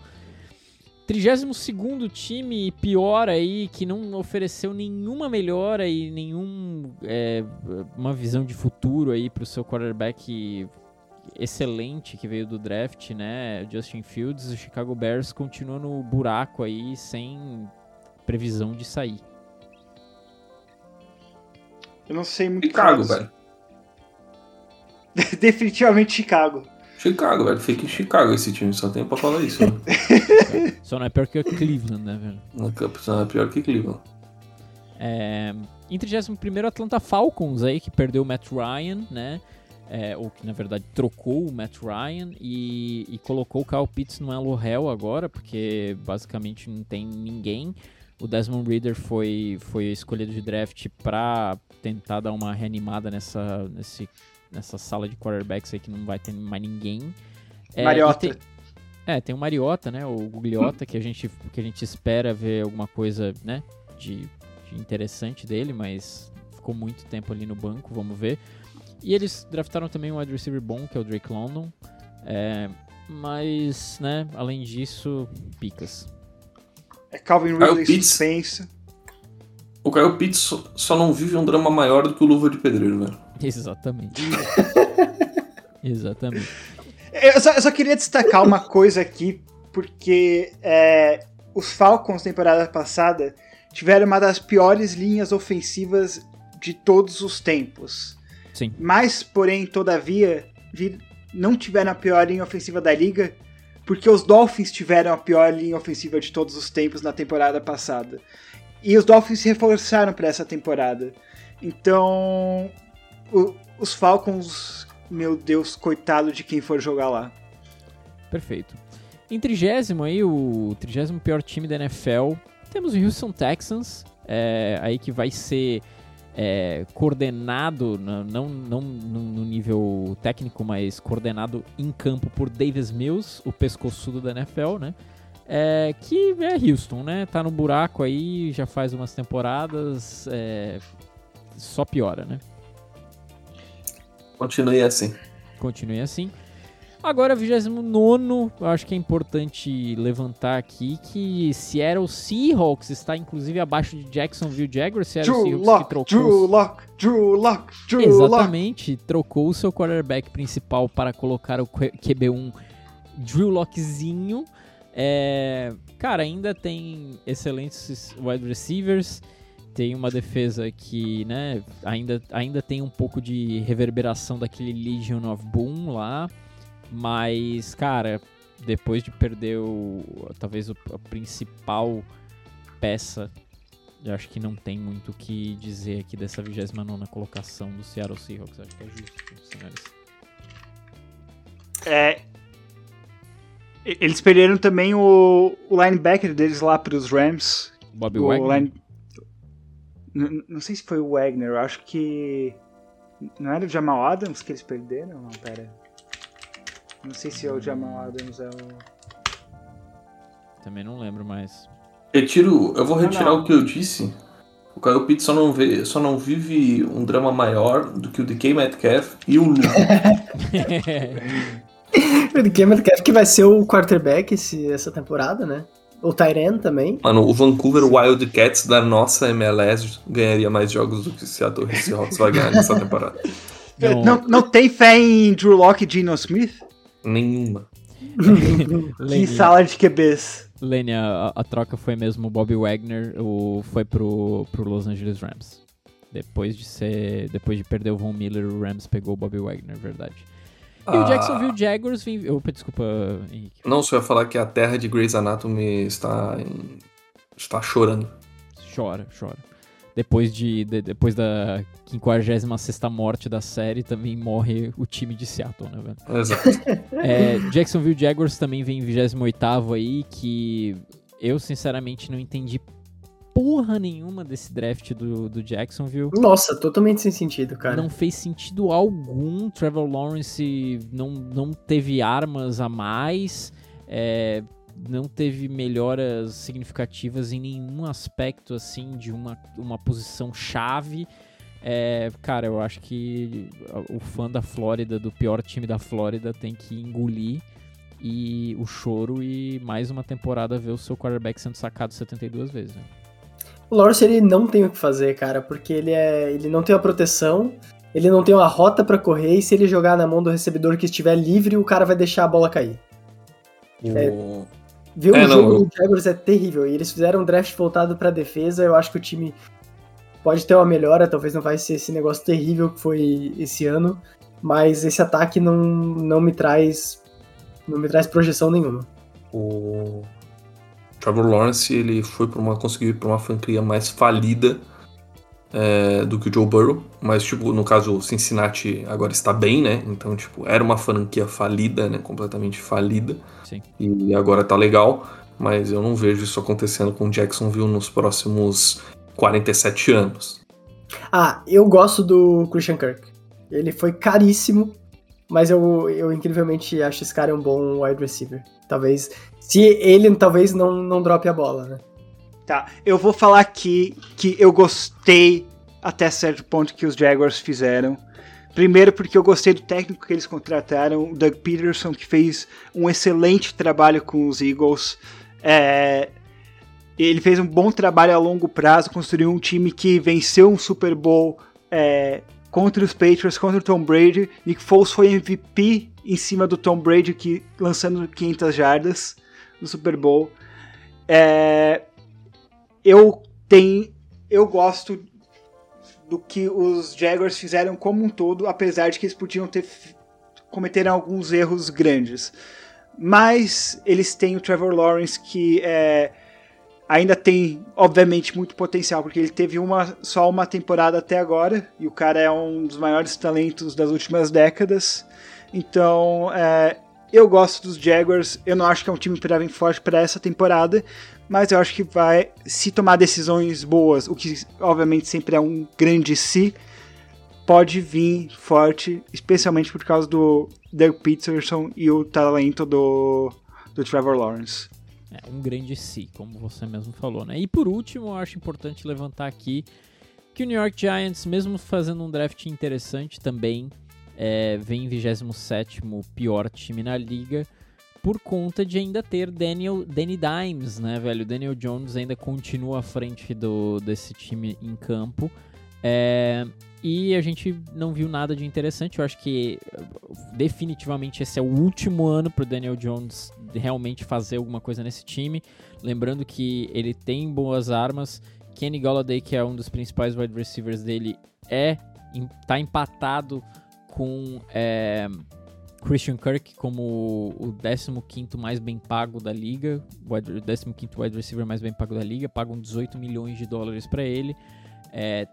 32 time pior aí, que não ofereceu nenhuma melhora e nenhuma é, uma visão de futuro aí pro seu quarterback excelente que veio do draft, né? Justin Fields, o Chicago Bears continua no buraco aí sem previsão de sair. Eu não sei muito Chicago, velho. (laughs) Definitivamente Chicago. Chicago, velho. Fica em Chicago esse time, só tem pra falar isso. Né? (laughs) só não é pior que Cleveland, né, velho? Só não é pior que Cleveland. É, em 31 Atlanta Falcons aí, que perdeu o Matt Ryan, né? É, ou que na verdade trocou o Matt Ryan e, e colocou o Kyle Pitts no Elo Hell agora, porque basicamente não tem ninguém. O Desmond Reader foi, foi escolhido de draft para tentar dar uma reanimada nessa, nesse nessa sala de quarterbacks aí que não vai ter mais ninguém. É, Mariota. Tem, é, tem o Mariota, né? O Gugliota, que a gente, que a gente espera ver alguma coisa, né? De, de interessante dele, mas ficou muito tempo ali no banco, vamos ver. E eles draftaram também um wide receiver bom, que é o Drake London. É, mas, né, além disso, picas. É Calvin Ridley suspenso. O Kyle Pitts só, só não vive um drama maior do que o Luva de Pedreiro, velho. (laughs) Exatamente. (laughs) Exatamente. Eu só, eu só, queria destacar uma coisa aqui, porque é, os Falcons, temporada passada, tiveram uma das piores linhas ofensivas de todos os tempos. Sim. Mas, porém, todavia, não tiveram a pior linha ofensiva da liga, porque os Dolphins tiveram a pior linha ofensiva de todos os tempos na temporada passada. E os Dolphins se reforçaram para essa temporada. Então, o, os Falcons, meu Deus, coitado de quem for jogar lá. Perfeito. Em trigésimo aí, o trigésimo pior time da NFL, temos o Houston Texans, é, aí que vai ser é, coordenado, não, não, não no nível técnico, mas coordenado em campo por Davis Mills, o pescoçudo da NFL, né? É, que é Houston, né? Tá no buraco aí, já faz umas temporadas, é, só piora, né? Continue assim. Continue assim. Agora, 29, eu acho que é importante levantar aqui que Seattle Seahawks está inclusive abaixo de Jacksonville Jaguars. Seattle Drew Seahawks Lock, que trocou. Drew Lock, Drew Lock, Drew Exatamente, trocou o seu quarterback principal para colocar o QB1 Drew Lockzinho. É, cara, ainda tem excelentes wide receivers, tem uma defesa que, né, ainda, ainda tem um pouco de reverberação daquele Legion of Boom lá, mas, cara, depois de perder o, talvez o, a principal peça, eu acho que não tem muito o que dizer aqui dessa 29 colocação do Seattle Seahawks, acho que é justo, senhores. É, Eles perderam também o, o linebacker deles lá pros Rams. Bob o Wagner. line- N- Não sei se foi o Wagner, eu acho que. Não era o Jamal Adams que eles perderam? Não, pera. Não sei se é o Jamal Adams é o. Também não lembro mais. Retiro, eu vou Não, retirar não. o que eu disse. O Kyle Pitts só não, vê, só não vive um drama maior do que o DK Metcalf e o Lu. (laughs) (laughs) O DK Metcalf que vai ser o quarterback esse, essa temporada, né? O Tyren também. Mano, o Vancouver Wildcats da nossa MLS ganharia mais jogos do que o Seattle Seahawks vai ganhar nessa temporada. Não. Não, não tem fé em Drew Locke e Geno Smith? Nenhuma. (laughs) Que sala de QBs. Lenny, a, a troca foi mesmo o Bob Wagner, o, foi pro, pro Los Angeles Rams. Depois de ser. Depois de perder o Von Miller, o Rams pegou o Bob Wagner, verdade. E o Ah, Jacksonville Jaguars vem. Opa, desculpa, Henrique. Não, só ia falar que a terra de Grey's Anatomy está, em- está chorando. Chora, chora. Depois, de, de- depois da 56 morte da série, também morre o time de Seattle, né, velho? Exato. (laughs) É, Jacksonville Jaguars também vem em 28 aí, que eu sinceramente não entendi porra nenhuma desse draft do, do Jacksonville. Nossa, totalmente sem sentido, cara. Não fez sentido algum. Trevor Lawrence não, não teve armas a mais. é, não teve melhoras significativas em nenhum aspecto assim de uma, uma posição chave. É, cara, eu acho que o fã da Flórida, do pior time da Flórida, tem que engolir e o choro e mais uma temporada ver o seu quarterback sendo sacado 72 vezes. Né? O Lawrence ele não tem o que fazer, cara, porque ele é, ele não tem a proteção, ele não tem uma rota pra correr e se ele jogar na mão do recebedor que estiver livre, o cara vai deixar a bola cair. O- Ver É, o não, jogo eu- do Jaguars é terrível e eles fizeram um draft voltado pra defesa, eu acho que o time pode ter uma melhora, talvez não vai ser esse negócio terrível que foi esse ano, mas esse ataque não, não me traz não me traz projeção nenhuma. O Trevor Lawrence ele foi para uma conseguiu ir para uma franquia mais falida é, do que o Joe Burrow, mas tipo no caso o Cincinnati agora está bem, né? Então tipo era uma franquia falida, né? Completamente falida Sim. e agora tá legal, mas eu não vejo isso acontecendo com o Jacksonville nos próximos 47 anos. Ah, eu gosto do Christian Kirk. Ele foi caríssimo, mas eu, eu incrivelmente acho esse cara um bom wide receiver. Talvez. Se ele talvez não, não drope a bola, né? Tá, eu vou falar aqui que eu gostei até certo ponto que os Jaguars fizeram. Primeiro porque eu gostei do técnico que eles contrataram, o Doug Peterson, que fez um excelente trabalho com os Eagles. É, ele fez um bom trabalho a longo prazo, construiu um time que venceu um Super Bowl é, contra os Patriots, contra o Tom Brady. Nick Foles foi MVP em cima do Tom Brady, que, lançando 500 jardas no Super Bowl. É, eu tenho, eu gosto do que os Jaguars fizeram como um todo, apesar de que eles podiam ter cometeram alguns erros grandes. Mas eles têm o Trevor Lawrence que é, ainda tem, obviamente, muito potencial, porque ele teve uma, só uma temporada até agora, e o cara é um dos maiores talentos das últimas décadas. Então, é, eu gosto dos Jaguars, eu não acho que é um time para vir forte para essa temporada, mas eu acho que vai, se tomar decisões boas, o que obviamente sempre é um grande se, pode vir forte, especialmente por causa do Doug Peterson e o talento do, do Trevor Lawrence. É um grande si, como você mesmo falou, né? E por último, eu acho importante levantar aqui que o New York Giants, mesmo fazendo um draft interessante também, é, vem em 27 pior time na liga, por conta de ainda ter Daniel, Danny Dimes, né, velho? Daniel Jones ainda continua à frente do, desse time em campo. É, e a gente não viu nada de interessante. Eu acho que definitivamente esse é o último ano pro Daniel Jones realmente fazer alguma coisa nesse time. Lembrando que ele tem boas armas. Kenny Golladay, que é um dos principais wide receivers dele, é tá empatado com é, Christian Kirk como o 15 mais bem pago da liga, o 15 wide receiver mais bem pago da liga, pagam 18 milhões de dólares para ele. É,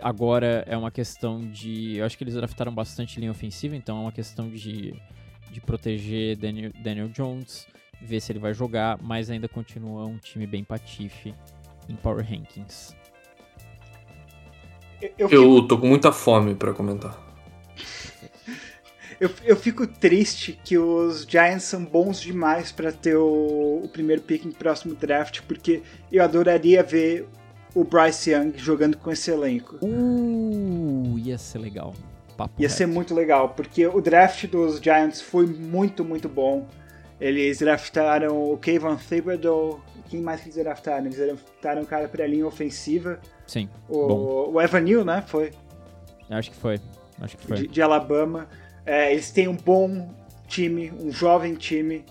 agora é uma questão de. Eu acho que eles draftaram bastante linha ofensiva, então é uma questão de, de proteger Daniel, Daniel Jones, ver se ele vai jogar, mas ainda continua um time bem patife em Power Rankings. Eu, eu, eu tô com muita fome para comentar. Eu, eu fico triste que os Giants são bons demais para ter o, o, primeiro pick no próximo draft, porque eu adoraria ver o Bryce Young jogando com esse elenco. Uh, ia ser legal. Papo ia reto. ser muito legal, porque o draft dos Giants foi muito, muito bom. Eles draftaram o Kayvon Thibodeau. Quem mais que eles draftaram? Eles draftaram um cara pra linha ofensiva. Sim. O, o Evan Neal, né? Foi. Acho que foi. Acho que foi. De, de Alabama. É, eles têm um bom time, um jovem time.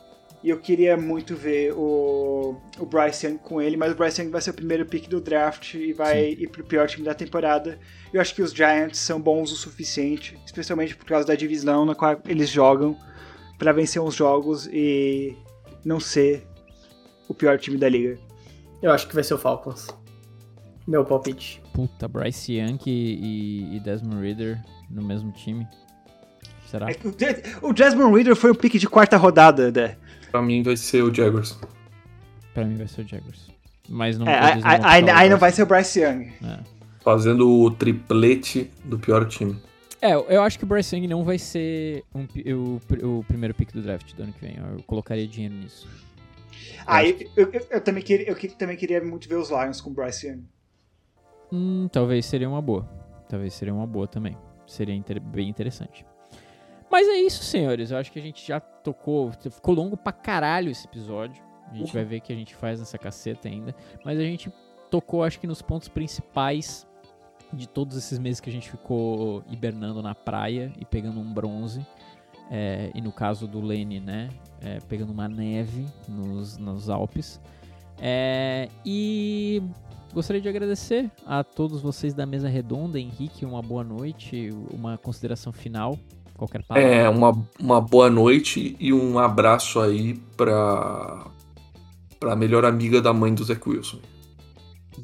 E eu queria muito ver o, o Bryce Young com ele, mas o Bryce Young vai ser o primeiro pick do draft e vai Sim. ir pro pior time da temporada. Eu acho que os Giants são bons o suficiente, especialmente por causa da divisão na qual eles jogam, para vencer uns jogos e não ser o pior time da liga. Eu acho que vai ser o Falcons. Meu palpite. Puta, Bryce Young e, e Desmond Reader no mesmo time. Será? É, o Desmond Reader foi o pick de quarta rodada, né? Pra mim vai ser o Jaguars. Pra mim vai ser o Jaguars. Mas não. É, aí, aí não vai ser o Bryce Young. É. Fazendo o triplete do pior time. É, eu acho que o Bryce Young não vai ser um, o, o primeiro pick do draft do ano que vem. Eu colocaria dinheiro nisso. Ah, eu, eu, eu, eu, também queria, eu também queria muito ver os Lions com o Bryce Young. Hum, talvez seria uma boa. Talvez seria uma boa também. Seria inter bem interessante. Mas é isso, senhores. Eu acho que a gente já tocou. Ficou longo pra caralho esse episódio. A gente uhum. vai ver o que a gente faz nessa caceta ainda. Mas a gente tocou, acho que, nos pontos principais de todos esses meses que a gente ficou hibernando na praia e pegando um bronze. É, e no caso do Lene, né? É, pegando uma neve nos, nos Alpes. É, e gostaria de agradecer a todos vocês da mesa redonda. Henrique, uma boa noite, uma consideração final qualquer palavra. É, uma, uma boa noite e um abraço aí pra, pra melhor amiga da mãe do Zé Wilson.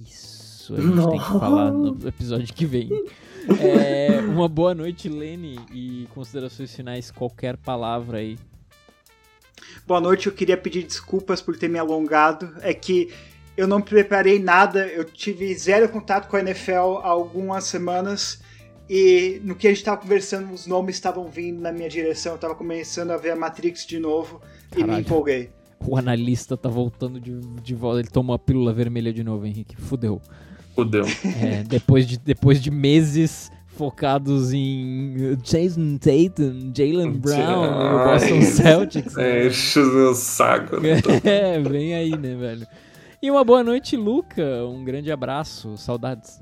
Isso, a gente Não. tem que falar no episódio que vem. É, uma boa noite, Lene, e considerações finais, qualquer palavra aí. Boa noite, eu queria pedir desculpas por ter me alongado. É que eu não preparei nada, eu tive zero contato com a NFL há algumas semanas e no que a gente tava conversando, os nomes estavam vindo na minha direção. Eu tava começando a ver a Matrix de novo Caralho. e me empolguei. O analista tá voltando de, de volta. Ele tomou a pílula vermelha de novo, Henrique. Fudeu. Fudeu. É, depois, de, depois de meses focados em Jason Tatum, Jalen Brown e o Boston Celtics. É, enche o meu saco. Né? (laughs) É, vem aí, né, velho? E uma boa noite, Luca. Um grande abraço. Saudades.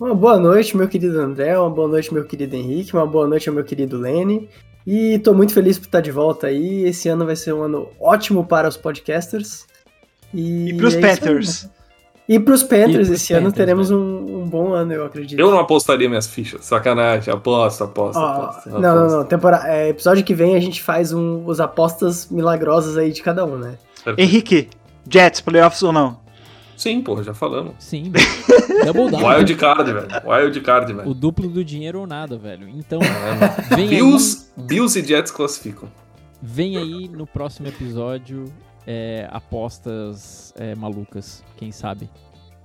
Uma boa noite, meu querido André, uma boa noite, meu querido Henrique, uma boa noite ao meu querido Lene. E tô muito feliz por estar de volta aí. Esse ano vai ser um ano ótimo para os podcasters. E, e pros é Panthers. E pros Panthers, esse Panthers, ano teremos né? um, um, bom ano, eu acredito. Eu não apostaria minhas fichas, sacanagem. Aposta, aposta, oh, aposta. Não, aposta. não, não. Temporada, é, episódio que vem a gente faz um, os apostas milagrosas aí de cada um, né? Henrique, Jets, playoffs ou não? Sim, porra, já falamos. Sim, double (laughs) down. Wild card, velho. Wild card, velho. O duplo do dinheiro ou nada, velho. Então, é. vem Bills, aí... Bills e Jets classificam. Vem aí no próximo episódio é, apostas é, malucas, quem sabe.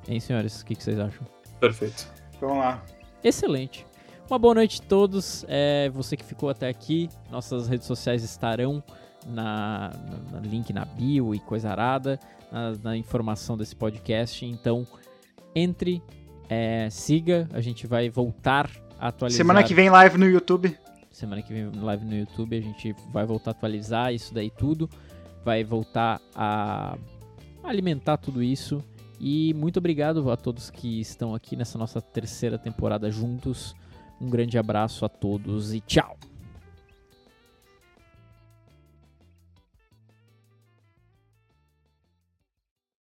Hein, senhores? O que, que vocês acham? Perfeito. Vamos lá. Excelente. Uma boa noite a todos. É, você que ficou até aqui, nossas redes sociais estarão na, na, na link na bio e coisa arada na, na informação desse podcast. Então, entre, é, siga, a gente vai voltar a atualizar. Semana que vem live no YouTube. Semana que vem live no YouTube, a gente vai voltar a atualizar isso daí tudo. Vai voltar a alimentar tudo isso. E muito obrigado a todos que estão aqui nessa nossa terceira temporada juntos. Um grande abraço a todos e tchau!